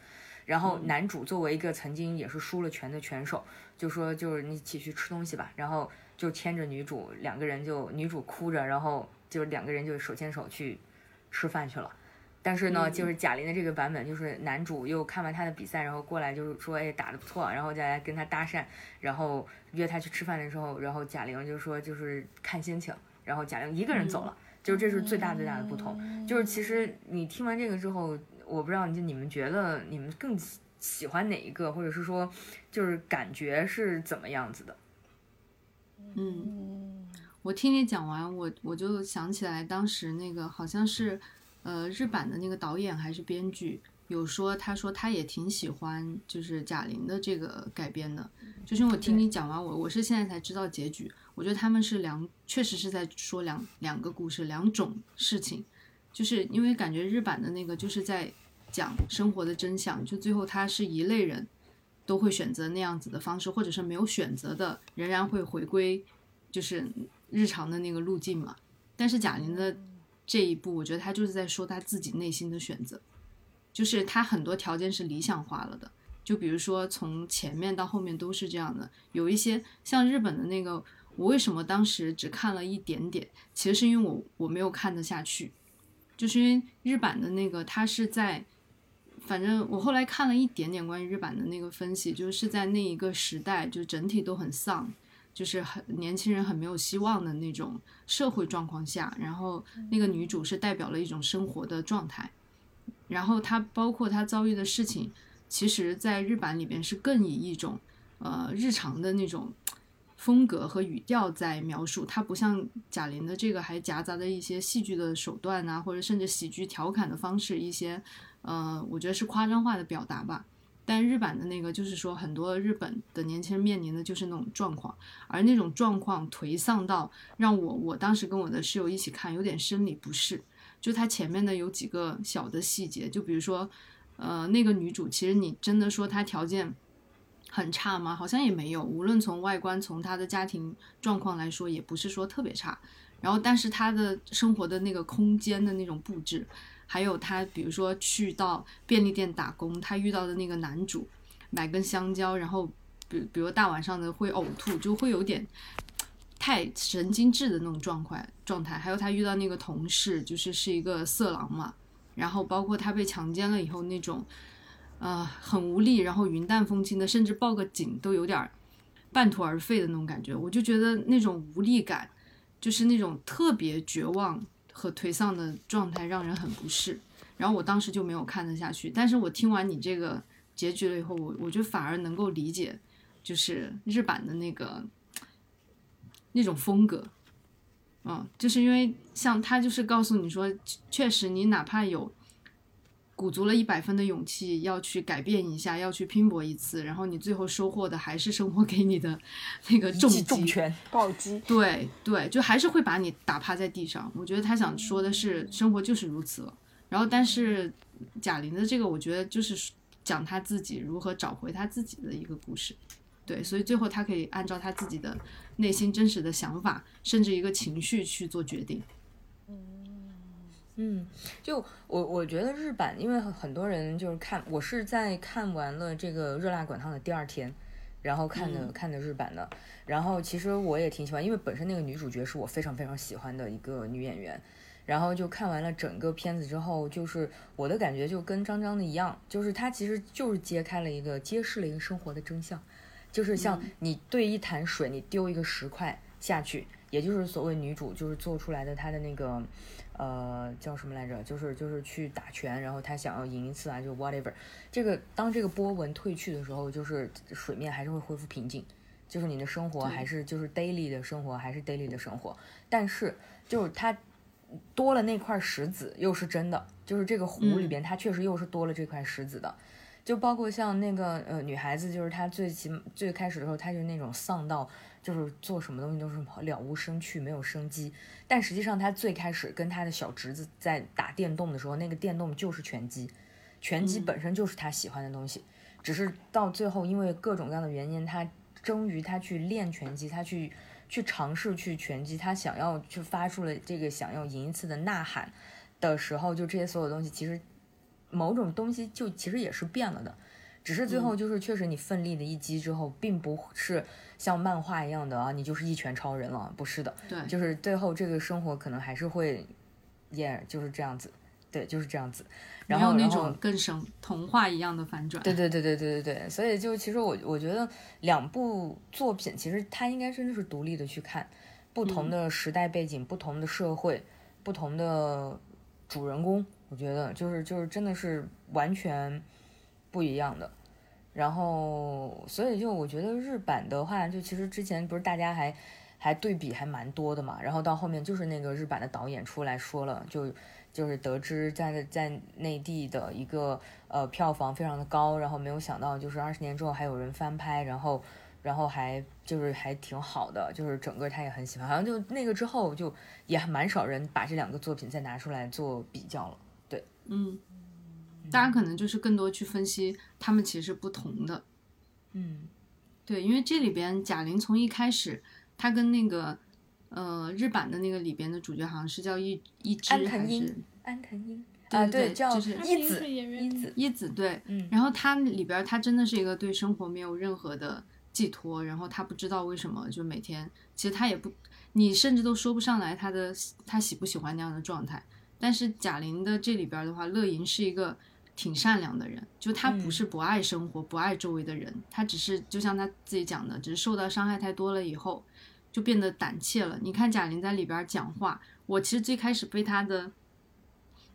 然后男主作为一个曾经也是输了拳的拳手，就说就是你一起去吃东西吧。然后就牵着女主，两个人就女主哭着，然后。就是两个人就手牵手去吃饭去了，但是呢，就是贾玲的这个版本，就是男主又看完她的比赛，然后过来就是说，哎，打得不错，然后再来跟她搭讪，然后约她去吃饭的时候，然后贾玲就说就是看心情，然后贾玲一个人走了，就是这是最大最大的不同。就是其实你听完这个之后，我不知道就你们觉得你们更喜欢哪一个，或者是说就是感觉是怎么样子的？
嗯。我听你讲完，我我就想起来，当时那个好像是，呃，日版的那个导演还是编剧有说，他说他也挺喜欢就是贾玲的这个改编的。就是我听你讲完，我我是现在才知道结局。我觉得他们是两，确实是在说两两个故事，两种事情。就是因为感觉日版的那个就是在讲生活的真相，就最后他是一类人都会选择那样子的方式，或者是没有选择的，仍然会回归，就是。日常的那个路径嘛，但是贾玲的这一步，我觉得他就是在说他自己内心的选择，就是他很多条件是理想化了的，就比如说从前面到后面都是这样的，有一些像日本的那个，我为什么当时只看了一点点，其实是因为我我没有看得下去，就是因为日版的那个，它是在，反正我后来看了一点点关于日版的那个分析，就是在那一个时代，就整体都很丧。就是很年轻人很没有希望的那种社会状况下，然后那个女主是代表了一种生活的状态，然后她包括她遭遇的事情，其实在日版里边是更以一种呃日常的那种风格和语调在描述，它不像贾玲的这个还夹杂着一些戏剧的手段啊，或者甚至喜剧调侃的方式，一些呃我觉得是夸张化的表达吧。但日版的那个就是说，很多日本的年轻人面临的就是那种状况，而那种状况颓丧到让我我当时跟我的室友一起看，有点生理不适。就他前面的有几个小的细节，就比如说，呃，那个女主其实你真的说她条件很差吗？好像也没有，无论从外观，从她的家庭状况来说，也不是说特别差。然后，但是她的生活的那个空间的那种布置。还有他，比如说去到便利店打工，他遇到的那个男主，买根香蕉，然后比比如大晚上的会呕吐，就会有点太神经质的那种状况状态。还有他遇到那个同事，就是是一个色狼嘛，然后包括他被强奸了以后那种，呃，很无力，然后云淡风轻的，甚至报个警都有点半途而废的那种感觉。我就觉得那种无力感，就是那种特别绝望。和颓丧的状态让人很不适，然后我当时就没有看得下去。但是我听完你这个结局了以后，我我就反而能够理解，就是日版的那个那种风格，嗯，就是因为像他就是告诉你说，确实你哪怕有。鼓足了一百分的勇气要去改变一下，要去拼搏一次，然后你最后收获的还是生活给你的那个重击拳、
暴击。
对对，就还是会把你打趴在地上。我觉得他想说的是，生活就是如此了。然后，但是贾玲的这个，我觉得就是讲他自己如何找回他自己的一个故事。对，所以最后他可以按照他自己的内心真实的想法，甚至一个情绪去做决定。
嗯，就我我觉得日版，因为很多人就是看，我是在看完了这个《热辣滚烫》的第二天，然后看的看的日版的。然后其实我也挺喜欢，因为本身那个女主角是我非常非常喜欢的一个女演员。然后就看完了整个片子之后，就是我的感觉就跟张张的一样，就是她其实就是揭开了一个揭示了一个生活的真相，就是像你对一潭水，你丢一个石块下去。也就是所谓女主就是做出来的她的那个呃叫什么来着？就是就是去打拳，然后他想要赢一次啊，就 whatever。这个当这个波纹退去的时候，就是水面还是会恢复平静，就是你的生活还是就是 daily 的生活还是 daily 的生活，但是就是它多了那块石子又是真的，就是这个湖里边它确实又是多了这块石子的。就包括像那个呃女孩子，就是她最起最开始的时候，她就是那种丧到，就是做什么东西都是了无生趣，没有生机。但实际上，她最开始跟她的小侄子在打电动的时候，那个电动就是拳击，拳击本身就是她喜欢的东西。只是到最后，因为各种各样的原因，她终于她去练拳击，她去去尝试去拳击，她想要去发出了这个想要赢一次的呐喊的时候，就这些所有东西其实。某种东西就其实也是变了的，只是最后就是确实你奋力的一击之后，并不是像漫画一样的啊，你就是一拳超人了，不是的，
对，
就是最后这个生活可能还是会，也就是这样子，对，就是这样子，然后
那种更神童话一样的反转，
对对对对对对对，所以就其实我我觉得两部作品其实它应该真的是独立的去看，不同的时代背景，不同的社会，不同的主人公。我觉得就是就是真的是完全不一样的，然后所以就我觉得日版的话，就其实之前不是大家还还对比还蛮多的嘛，然后到后面就是那个日版的导演出来说了，就就是得知在在内地的一个呃票房非常的高，然后没有想到就是二十年之后还有人翻拍，然后然后还就是还挺好的，就是整个他也很喜欢，好像就那个之后就也蛮少人把这两个作品再拿出来做比较了。
嗯，大家可能就是更多去分析他们其实是不同的。
嗯，
对，因为这里边贾玲从一开始，她跟那个呃日版的那个里边的主角好像是叫一一只还是
安藤英
啊？
对，叫
就是
一子一子
一子对。
嗯，
然后她里边她真的是一个对生活没有任何的寄托，然后她不知道为什么就每天，其实她也不，你甚至都说不上来她的她喜不喜欢那样的状态。但是贾玲的这里边的话，乐莹是一个挺善良的人，就她不是不爱生活、不爱周围的人，她只是就像她自己讲的，只是受到伤害太多了以后，就变得胆怯了。你看贾玲在里边讲话，我其实最开始被她的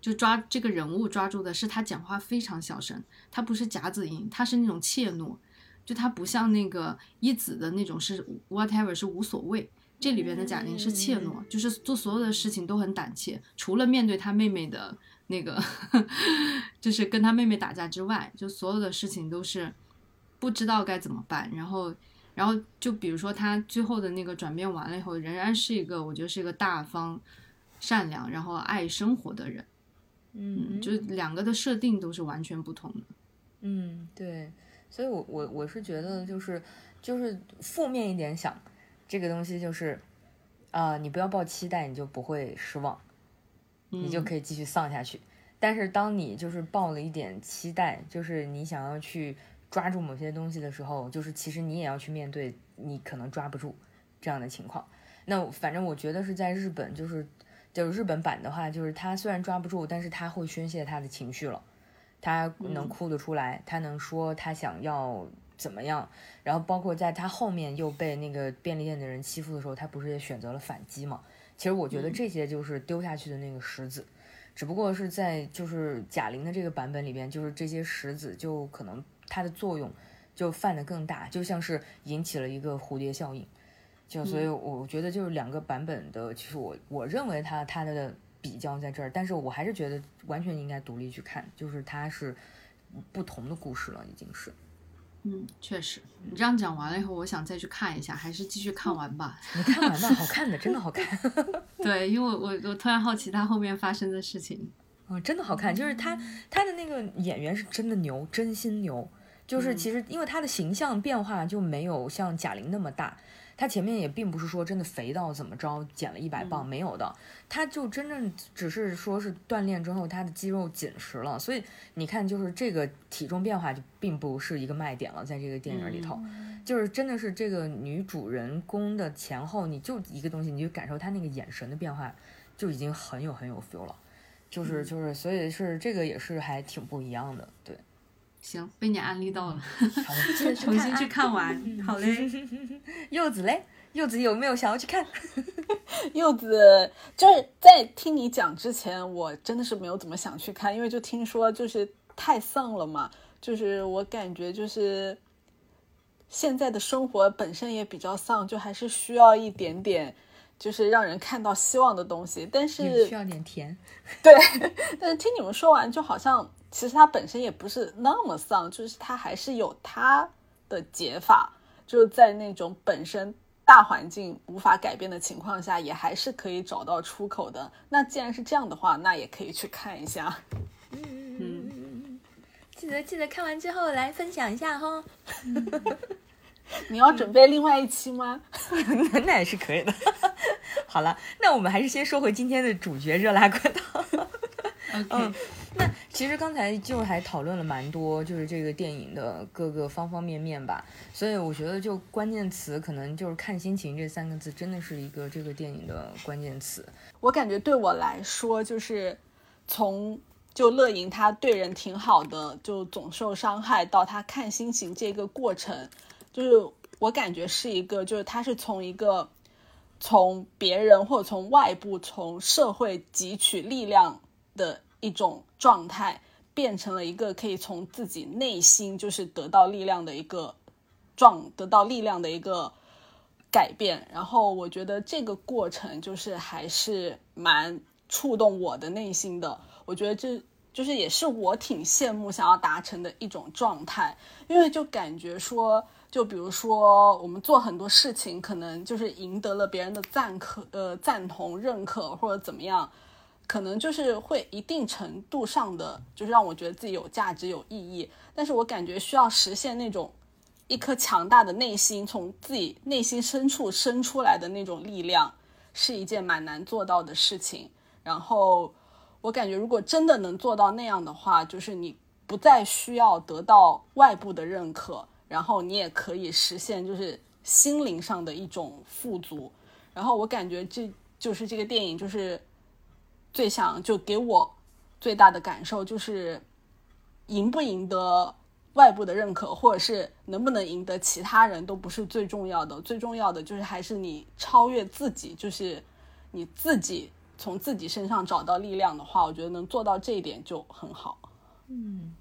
就抓这个人物抓住的是她讲话非常小声，她不是夹子音，她是那种怯懦，就她不像那个一子的那种是 whatever 是无所谓。这里边的贾玲是怯懦，就是做所有的事情都很胆怯，除了面对她妹妹的那个，就是跟她妹妹打架之外，就所有的事情都是不知道该怎么办。然后，然后就比如说她最后的那个转变完了以后，仍然是一个我觉得是一个大方、善良，然后爱生活的人。
嗯，
就两个的设定都是完全不同的。
嗯，对，所以我我我是觉得就是就是负面一点想。这个东西就是，啊，你不要抱期待，你就不会失望，你就可以继续丧下去。但是当你就是抱了一点期待，就是你想要去抓住某些东西的时候，就是其实你也要去面对你可能抓不住这样的情况。那反正我觉得是在日本，就是就是日本版的话，就是他虽然抓不住，但是他会宣泄他的情绪了，他能哭得出来，他能说他想要。怎么样？然后包括在他后面又被那个便利店的人欺负的时候，他不是也选择了反击吗？其实我觉得这些就是丢下去的那个石子，只不过是在就是贾玲的这个版本里边，就是这些石子就可能它的作用就犯得更大，就像是引起了一个蝴蝶效应。就所以我觉得就是两个版本的，其实我我认为它它的比较在这儿，但是我还是觉得完全应该独立去看，就是它是不同的故事了，已经是。
嗯，确实，你这样讲完了以后，我想再去看一下，还是继续看完吧。
你看完吧，好看的，真的好看。
对，因为我我我突然好奇他后面发生的事情。
哦，真的好看，就是他他的那个演员是真的牛，真心牛。就是其实因为他的形象变化就没有像贾玲那么大。他前面也并不是说真的肥到怎么着，减了一百磅没有的，他就真正只是说是锻炼之后他的肌肉紧实了，所以你看就是这个体重变化就并不是一个卖点了，在这个电影里头，就是真的是这个女主人公的前后，你就一个东西，你就感受她那个眼神的变化，就已经很有很有 feel 了，就是就是所以是这个也是还挺不一样的，对。
行，被你安利到了，重新去看完。好嘞，
柚子嘞，柚子有没有想要去看？
柚子就是在听你讲之前，我真的是没有怎么想去看，因为就听说就是太丧了嘛，就是我感觉就是现在的生活本身也比较丧，就还是需要一点点就是让人看到希望的东西。但是
需要点甜。
对，但是听你们说完，就好像其实它本身也不是那么丧，就是它还是有它的解法，就是在那种本身。大环境无法改变的情况下，也还是可以找到出口的。那既然是这样的话，那也可以去看一下。
嗯嗯嗯嗯，记得记得看完之后来分享一下哈。
你要准备另外一期吗？
那 那也是可以的。好了，那我们还是先说回今天的主角热辣滚烫。
OK。
那其实刚才就还讨论了蛮多，就是这个电影的各个方方面面吧。所以我觉得就关键词可能就是看心情这三个字，真的是一个这个电影的关键词。
我感觉对我来说，就是从就乐莹她对人挺好的，就总受伤害到她看心情这个过程，就是我感觉是一个，就是他是从一个从别人或者从外部从社会汲取力量的。一种状态变成了一个可以从自己内心就是得到力量的一个状，得到力量的一个改变。然后我觉得这个过程就是还是蛮触动我的内心的。我觉得这就是也是我挺羡慕想要达成的一种状态，因为就感觉说，就比如说我们做很多事情，可能就是赢得了别人的赞可、呃赞同、认可或者怎么样。可能就是会一定程度上的，就是让我觉得自己有价值、有意义。但是我感觉需要实现那种一颗强大的内心，从自己内心深处生出来的那种力量，是一件蛮难做到的事情。然后我感觉，如果真的能做到那样的话，就是你不再需要得到外部的认可，然后你也可以实现就是心灵上的一种富足。然后我感觉这就是这个电影就是。最想就给我最大的感受就是，赢不赢得外部的认可，或者是能不能赢得其他人都不是最重要的，最重要的就是还是你超越自己，就是你自己从自己身上找到力量的话，我觉得能做到这一点就很好。
嗯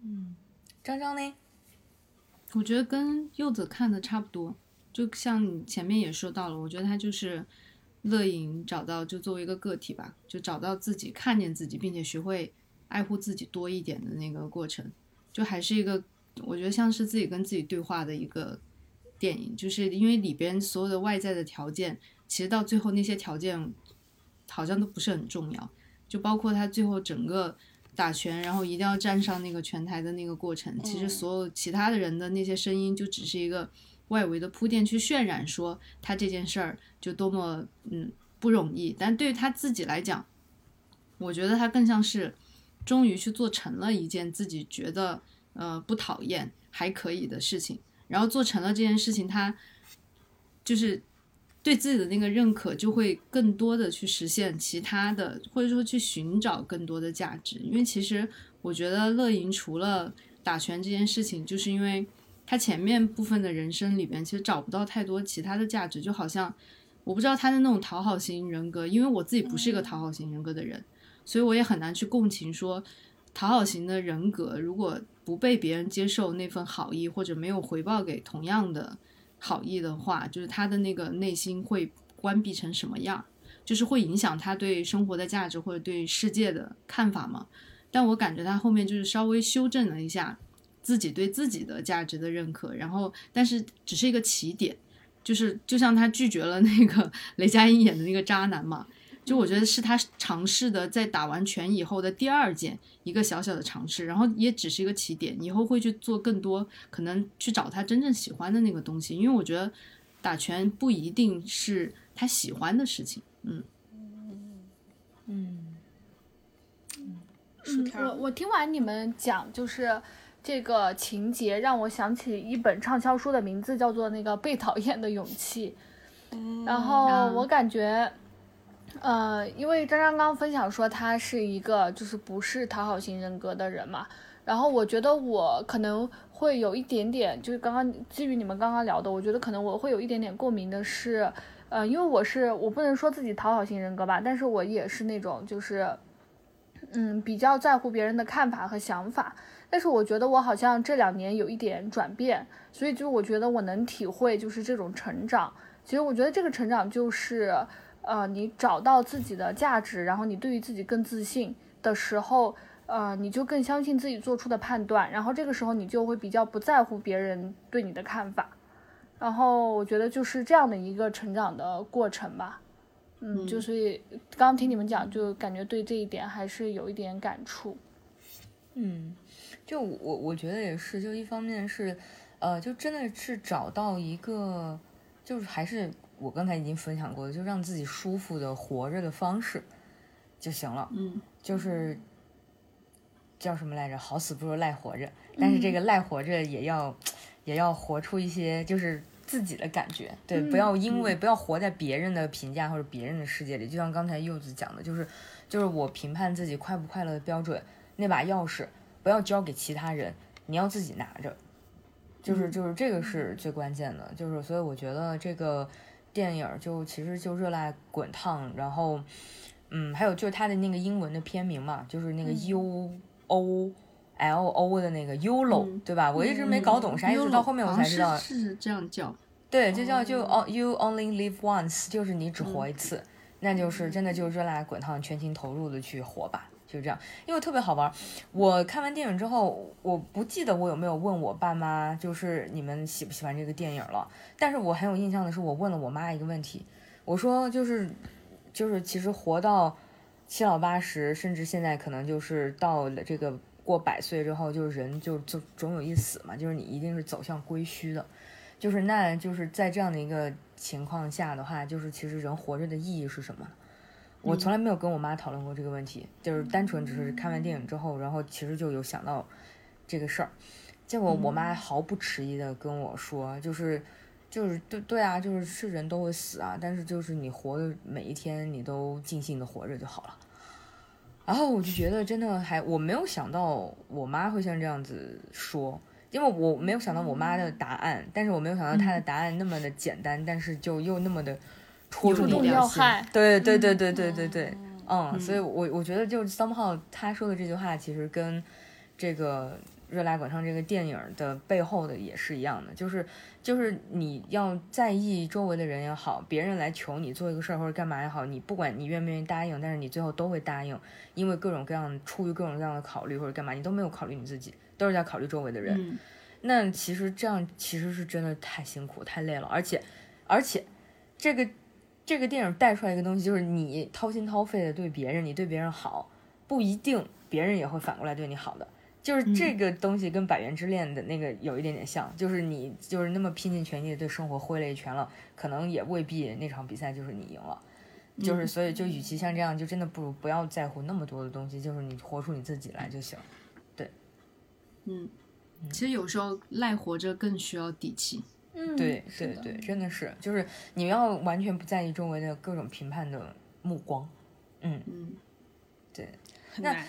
嗯，张张呢？
我觉得跟柚子看的差不多，就像你前面也说到了，我觉得他就是。乐莹找到就作为一个个体吧，就找到自己，看见自己，并且学会爱护自己多一点的那个过程，就还是一个我觉得像是自己跟自己对话的一个电影。就是因为里边所有的外在的条件，其实到最后那些条件好像都不是很重要，就包括他最后整个打拳，然后一定要站上那个拳台的那个过程，其实所有其他的人的那些声音就只是一个。外围的铺垫去渲染说他这件事儿就多么嗯不容易，但对于他自己来讲，我觉得他更像是终于去做成了一件自己觉得呃不讨厌还可以的事情，然后做成了这件事情，他就是对自己的那个认可就会更多的去实现其他的，或者说去寻找更多的价值，因为其实我觉得乐莹除了打拳这件事情，就是因为。他前面部分的人生里边，其实找不到太多其他的价值，就好像我不知道他的那种讨好型人格，因为我自己不是一个讨好型人格的人，所以我也很难去共情说，讨好型的人格如果不被别人接受那份好意，或者没有回报给同样的好意的话，就是他的那个内心会关闭成什么样，就是会影响他对生活的价值或者对世界的看法吗？但我感觉他后面就是稍微修正了一下。自己对自己的价值的认可，然后但是只是一个起点，就是就像他拒绝了那个 雷佳音演的那个渣男嘛，就我觉得是他尝试的在打完拳以后的第二件一个小小的尝试，然后也只是一个起点，以后会去做更多，可能去找他真正喜欢的那个东西，因为我觉得打拳不一定是他喜欢的事情，嗯。
嗯
嗯，我我听完你们讲就是。这个情节让我想起一本畅销书的名字，叫做《那个被讨厌的勇气》。然后我感觉，呃，因为张张刚分享说他是一个就是不是讨好型人格的人嘛，然后我觉得我可能会有一点点，就是刚刚基于你们刚刚聊的，我觉得可能我会有一点点共鸣的是，呃，因为我是我不能说自己讨好型人格吧，但是我也是那种就是，嗯，比较在乎别人的看法和想法。但是我觉得我好像这两年有一点转变，所以就我觉得我能体会就是这种成长。其实我觉得这个成长就是，呃，你找到自己的价值，然后你对于自己更自信的时候，呃，你就更相信自己做出的判断，然后这个时候你就会比较不在乎别人对你的看法。然后我觉得就是这样的一个成长的过程吧。嗯，就是刚刚听你们讲，就感觉对这一点还是有一点感触。
嗯，就我我觉得也是，就一方面是，呃，就真的是找到一个，就是还是我刚才已经分享过的，就让自己舒服的活着的方式就行了。
嗯，
就是叫什么来着？好死不如赖活着，但是这个赖活着也要、也要活出一些就是自己的感觉，对，不要因为、不要活在别人的评价或者别人的世界里。就像刚才柚子讲的，就是就是我评判自己快不快乐的标准，那把钥匙不要交给其他人，你要自己拿着。就是就是这个是最关键的，就是所以我觉得这个电影就其实就热辣滚烫，然后嗯，还有就是它的那个英文的片名嘛，就是那个 U O L O 的那个 YOLO，、对吧？我一直没搞懂啥意思，到后面我才知道，
是是这样叫。
对，就叫就哦，You only live once，就是你只活一次，那就是真的就热辣滚烫，全情投入的去活吧，就这样。因为特别好玩，我看完电影之后，我不记得我有没有问我爸妈，就是你们喜不喜欢这个电影了。但是我很有印象的是，我问了我妈一个问题，我说就是就是其实活到七老八十，甚至现在可能就是到了这个过百岁之后，就是人就就总有一死嘛，就是你一定是走向归虚的。就是那就是在这样的一个情况下的话，就是其实人活着的意义是什么？我从来没有跟我妈讨论过这个问题，就是单纯只是看完电影之后，然后其实就有想到这个事儿。结果我妈毫不迟疑的跟我说，就是就是对对啊，就是是人都会死啊，但是就是你活的每一天，你都尽兴的活着就好了。然后我就觉得真的还我没有想到我妈会像这样子说，因为我没有想到我妈的答案，但是我没有想到她的答案那么的简单，但是就又那么的戳中你
重
的心。
要害。
对对对对对对对，嗯，所以我我觉得就是 somehow 他说的这句话，其实跟这个《热辣滚烫》这个电影的背后的也是一样的，就是就是你要在意周围的人也好，别人来求你做一个事儿或者干嘛也好，你不管你愿不愿意答应，但是你最后都会答应，因为各种各样出于各种各样的考虑或者干嘛，你都没有考虑你自己，都是在考虑周围的人。
嗯。
那其实这样其实是真的太辛苦太累了，而且而且这个这个电影带出来一个东西，就是你掏心掏肺的对别人，你对别人好，不一定别人也会反过来对你好的。就是这个东西跟《百元之恋》的那个有一点点像，就是你就是那么拼尽全力的对生活挥了一拳了，可能也未必那场比赛就是你赢了。就是所以就与其像这样，就真的不如不要在乎那么多的东西，就是你活出你自己来就行。
对，嗯其实有时候赖活着更需要底气。
嗯，
对对对，真的是，就是你要完全不在意周围的各种评判的目光，嗯，
嗯，那
很难。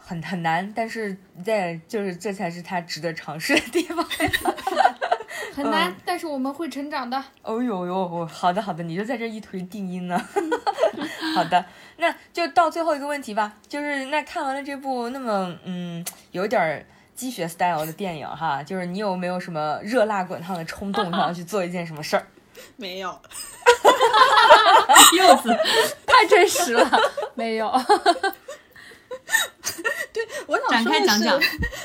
很很难，但是在就是这才是他值得尝试的地方。
很难，但是我们会成长的。
哦呦呦，我好的好的，你就在这一推定音呢。好的，那就到最后一个问题吧，就是那看完了这部那么嗯有点儿鸡血 style 的电影哈，就是你有没有什么热辣滚烫的冲动，想要去做一件什么事儿？
没有，
柚子，
太真实了，没有。
对我想
展
说的是，
开讲讲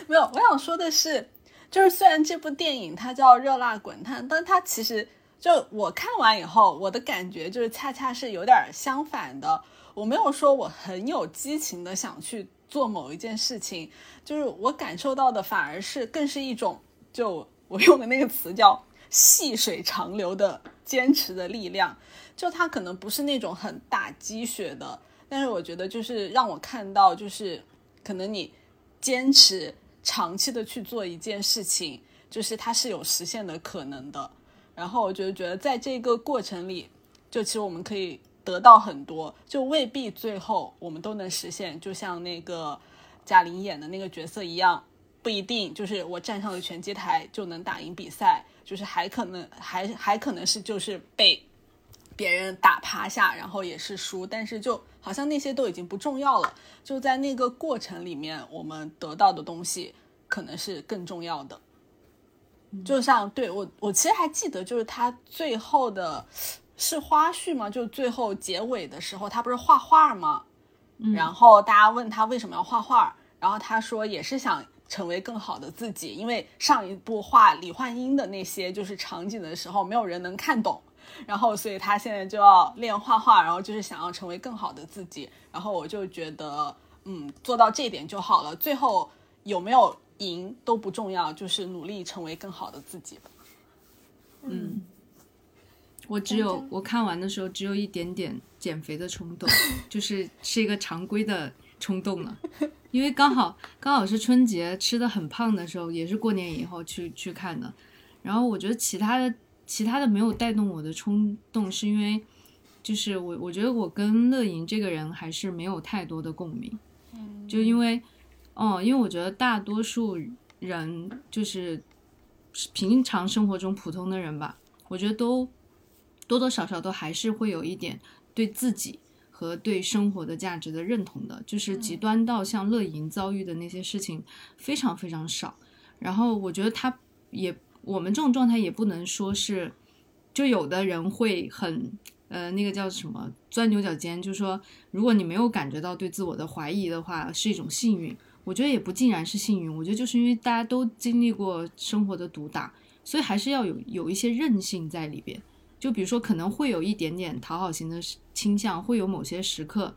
没有，我想说的是，就是虽然这部电影它叫《热辣滚烫》，但它其实就我看完以后，我的感觉就是恰恰是有点相反的。我没有说我很有激情的想去做某一件事情，就是我感受到的反而是更是一种，就我用的那个词叫细水长流的坚持的力量。就它可能不是那种很打鸡血的，但是我觉得就是让我看到，就是可能你坚持长期的去做一件事情，就是它是有实现的可能的。然后我就觉得在这个过程里，就其实我们可以得到很多，就未必最后我们都能实现。就像那个贾玲演的那个角色一样，不一定就是我站上了拳击台就能打赢比赛，就是还可能还还可能是就是被别人打趴下，然后也是输，但是就好像那些都已经不重要了，就在那个过程里面，我们得到的东西可能是更重要的。就像对我，我其实还记得，就是他最后的是花絮吗？就最后结尾的时候，他不是画画吗？然后大家问他为什么要画画，然后他说也是想成为更好的自己，因为上一部画李焕英的那些就是场景的时候，没有人能看懂，然后所以他现在就要练画画，然后就是想要成为更好的自己。然后我就觉得，嗯，做到这一点就好了。最后有没有赢都不重要，就是努力成为更好的自己吧。
嗯，我只有我看完的时候只有一点点减肥的冲动，就是是一个常规的冲动了，因为刚好刚好是春节吃的很胖的时候，也是过年以后去去看的。然后我觉得其他的其他的没有带动我的冲动，是因为就是我我觉得我跟乐莹这个人还是没有太多的共鸣，就因为哦，因为我觉得大多数人就是平常生活中普通的人吧，我觉得都多多少少都还是会有一点对自己和对生活的价值的认同的，就是极端到像乐莹遭遇的那些事情非常非常少。然后我觉得他也，我们这种状态也不能说是，就有的人会很呃那个叫什么钻牛角尖，就是说如果你没有感觉到对自我的怀疑的话，是一种幸运。我觉得也不尽然是幸运，我觉得就是因为大家都经历过生活的毒打，所以还是要有有一些韧性在里边。就比如说，可能会有一点点讨好型的倾向，会有某些时刻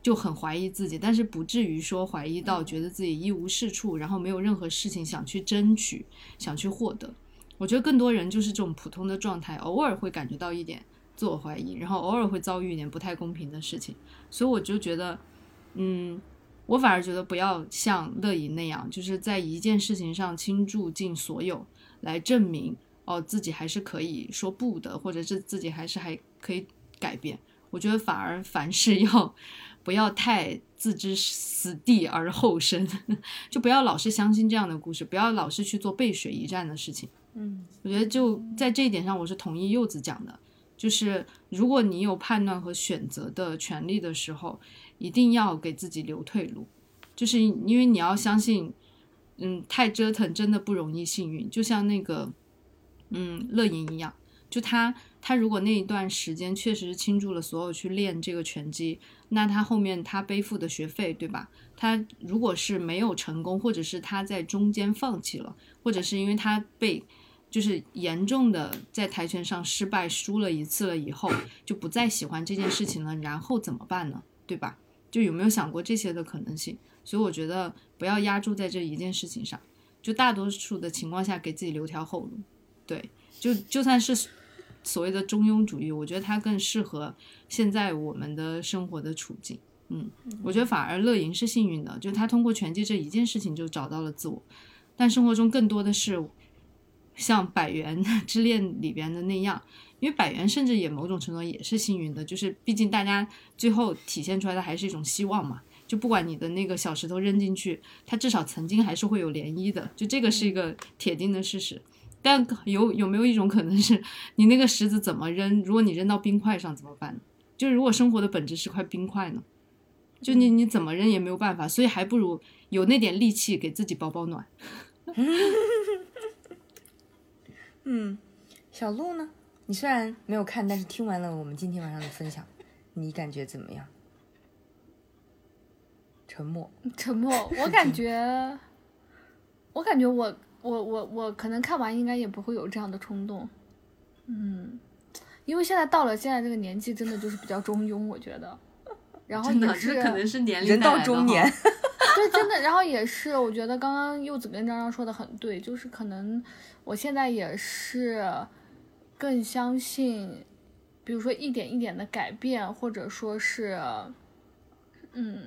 就很怀疑自己，但是不至于说怀疑到觉得自己一无是处，然后没有任何事情想去争取、想去获得。我觉得更多人就是这种普通的状态，偶尔会感觉到一点自我怀疑，然后偶尔会遭遇一点不太公平的事情，所以我就觉得，嗯，我反而觉得不要像乐莹那样，就是在一件事情上倾注尽所有来证明哦自己还是可以说不的，或者是自己还是还可以改变。我觉得反而凡事要不要太自知死地而后生，就不要老是相信这样的故事，不要老是去做背水一战的事情。
嗯，
我觉得就在这一点上，我是同意柚子讲的，就是如果你有判断和选择的权利的时候，一定要给自己留退路，就是因为你要相信，嗯，太折腾真的不容易幸运，就像那个，嗯，乐莹一样，就他他如果那一段时间确实是倾注了所有去练这个拳击，那他后面他背负的学费，对吧？他如果是没有成功，或者是他在中间放弃了，或者是因为他被就是严重的在跆拳上失败输了一次了以后，就不再喜欢这件事情了，然后怎么办呢？对吧？就有没有想过这些的可能性？所以我觉得不要压住在这一件事情上，就大多数的情况下给自己留条后路。对，就就算是所谓的中庸主义，我觉得它更适合现在我们的生活的处境。嗯，我觉得反而乐莹是幸运的，就她通过拳击这一件事情就找到了自我，但生活中更多的是像《百元之恋》里边的那样，因为百元甚至也某种程度也是幸运的，就是毕竟大家最后体现出来的还是一种希望嘛，就不管你的那个小石头扔进去，它至少曾经还是会有涟漪的，就这个是一个铁定的事实。但有有没有一种可能是，你那个石子怎么扔？如果你扔到冰块上怎么办？就是如果生活的本质是块冰块呢？就你你怎么扔也没有办法，所以还不如有那点力气给自己保保暖。
嗯，小鹿呢？你虽然没有看，但是听完了我们今天晚上的分享，你感觉怎么样？沉默。
沉默，我 感觉，我感觉我我我我可能看完应该也不会有这样的冲动，嗯，因为现在到了现在这个年纪，真的就是比较中庸，我觉得，然后也是
可能是年龄
人到中年，
对，真的，然后也是，我觉得刚刚柚子跟张张说的很对，就是可能我现在也是更相信，比如说一点一点的改变，或者说是，嗯，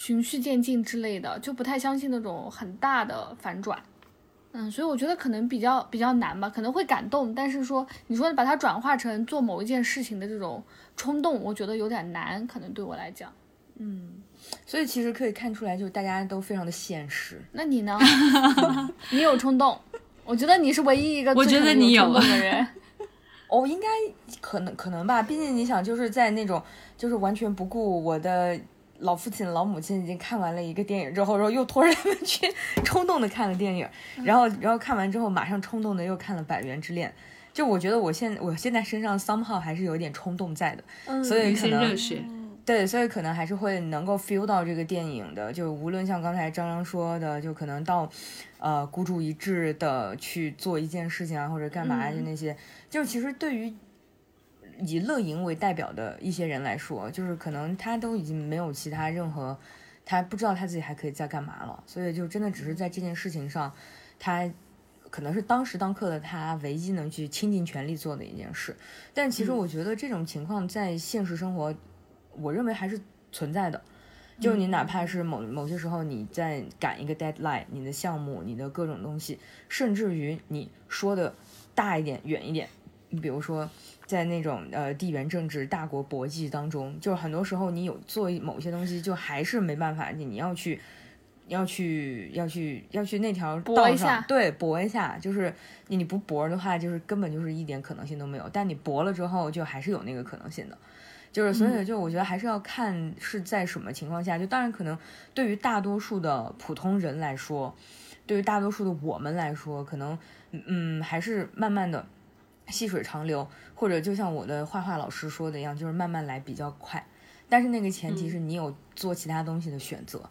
循序渐进之类的，就不太相信那种很大的反转。嗯，所以我觉得可能比较比较难吧，可能会感动，但是说你说把它转化成做某一件事情的这种冲动，我觉得有点难，可能对我来讲。
嗯，所以其实可以看出来，就是大家都非常的现实。
那你呢？你有冲动？我觉得你是唯一一个
我觉得你有
冲动的人。
哦，应该可能可能吧，毕竟你想，就是在那种就是完全不顾我的老父亲老母亲已经看完了一个电影之后，然后又拖着他们去 冲动的看了电影，然后然后看完之后马上冲动的又看了《百元之恋》，就我觉得我现我现在身上 somehow 还是有一点冲动在的，所以可能。对，所以可能还是会能够 feel 到这个电影的，就无论像刚才张张说的，就可能到，呃，孤注一掷的去做一件事情啊，或者干嘛，就那些，就其实对于以乐莹为代表的一些人来说，就是可能他都已经没有其他任何，他不知道他自己还可以再干嘛了，所以就真的只是在这件事情上，他。可能是当时当刻的他唯一能去倾尽全力做的一件事，但其实我觉得这种情况在现实生活我认为还是存在的。就你哪怕是某某些时候你在赶一个 deadline，你的项目、你的各种东西，甚至于你说的大一点、远一点，你比如说在那种呃地缘政治、大国博弈当中，就是很多时候你有做某些东西，就还是没办法，你你要去。要去要去要去那条道上
搏一下，
对，搏一下，就是你你不搏的话，就是根本就是一点可能性都没有。但你搏了之后，就还是有那个可能性的。就是所以就我觉得还是要看是在什么情况下。就当然可能对于大多数的普通人来说，对于大多数的我们来说，可能嗯还是慢慢的细水长流，或者就像我的画画老师说的一样，就是慢慢来比较快。但是那个前提是你有做其他东西的选择。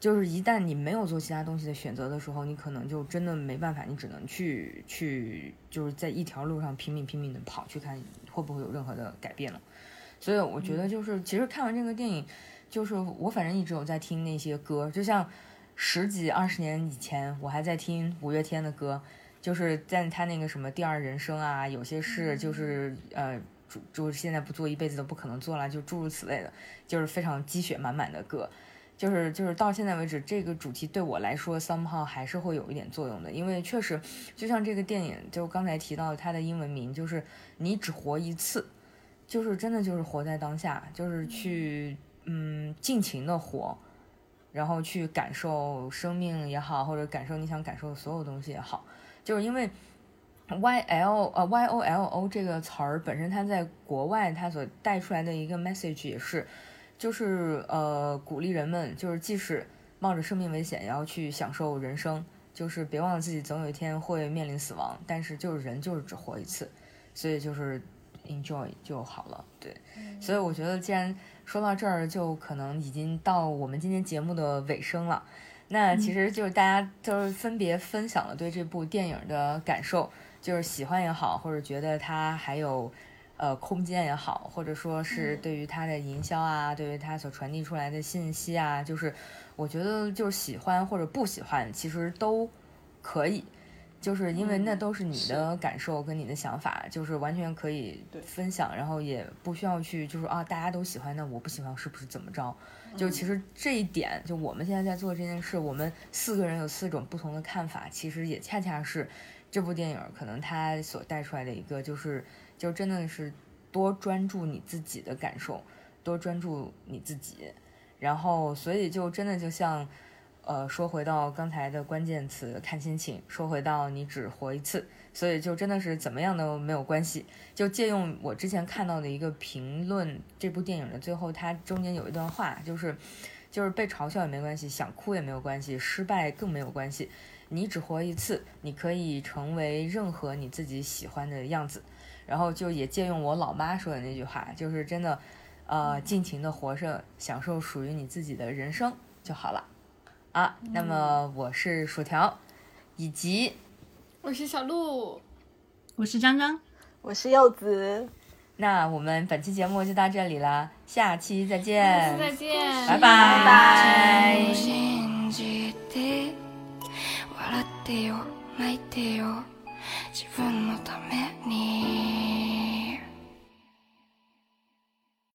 就是一旦你没有做其他东西的选择的时候，你可能就真的没办法，你只能去去就是在一条路上拼命拼命的跑，去看会不会有任何的改变了。所以我觉得就是，其实看完这个电影，就是我反正一直有在听那些歌，就像十几二十年以前，我还在听五月天的歌，就是在他那个什么第二人生啊，有些事就是呃，就就是现在不做一辈子都不可能做了，就诸如此类的，就是非常鸡血满满的歌。就是就是到现在为止，这个主题对我来说，somehow 还是会有一点作用的，因为确实，就像这个电影，就刚才提到它的英文名，就是你只活一次，就是真的就是活在当下，就是去嗯尽情的活，然后去感受生命也好，或者感受你想感受的所有东西也好，就是因为 Y L 呃 Y O L O 这个词儿本身，它在国外它所带出来的一个 message 也是。就是呃，鼓励人们，就是即使冒着生命危险，也要去享受人生。就是别忘了自己总有一天会面临死亡，但是就是人就是只活一次，所以就是 enjoy 就好了。对，所以我觉得既然说到这儿，就可能已经到我们今天节目的尾声了。那其实就是大家就是分别分享了对这部电影的感受，就是喜欢也好，或者觉得它还有。呃，空间也好，或者说是对于它的营销啊，对于它所传递出来的信息啊，就是我觉得就是喜欢或者不喜欢，其实都可以，就是因为那都是你的感受跟你的想法，就是完全可以分享，然后也不需要去就是啊，大家都喜欢，那我不喜欢是不是怎么着？就其实这一点，就我们现在在做这件事，我们四个人有四种不同的看法，其实也恰恰是这部电影可能它所带出来的一个就是。就真的是多专注你自己的感受，多专注你自己，然后所以就真的就像，呃，说回到刚才的关键词看心情，说回到你只活一次，所以就真的是怎么样都没有关系。就借用我之前看到的一个评论，这部电影的最后，它中间有一段话，就是就是被嘲笑也没关系，想哭也没有关系，失败更没有关系。你只活一次，你可以成为任何你自己喜欢的样子。然后就也借用我老妈说的那句话，就是真的，呃，尽情的活着，享受属于你自己的人生就好了，啊。那么我是薯条，以及
我是小鹿，
我是张张，
我是柚子，
那我们本期节目就到这里了，下期再见，
再见，
拜拜。
信じ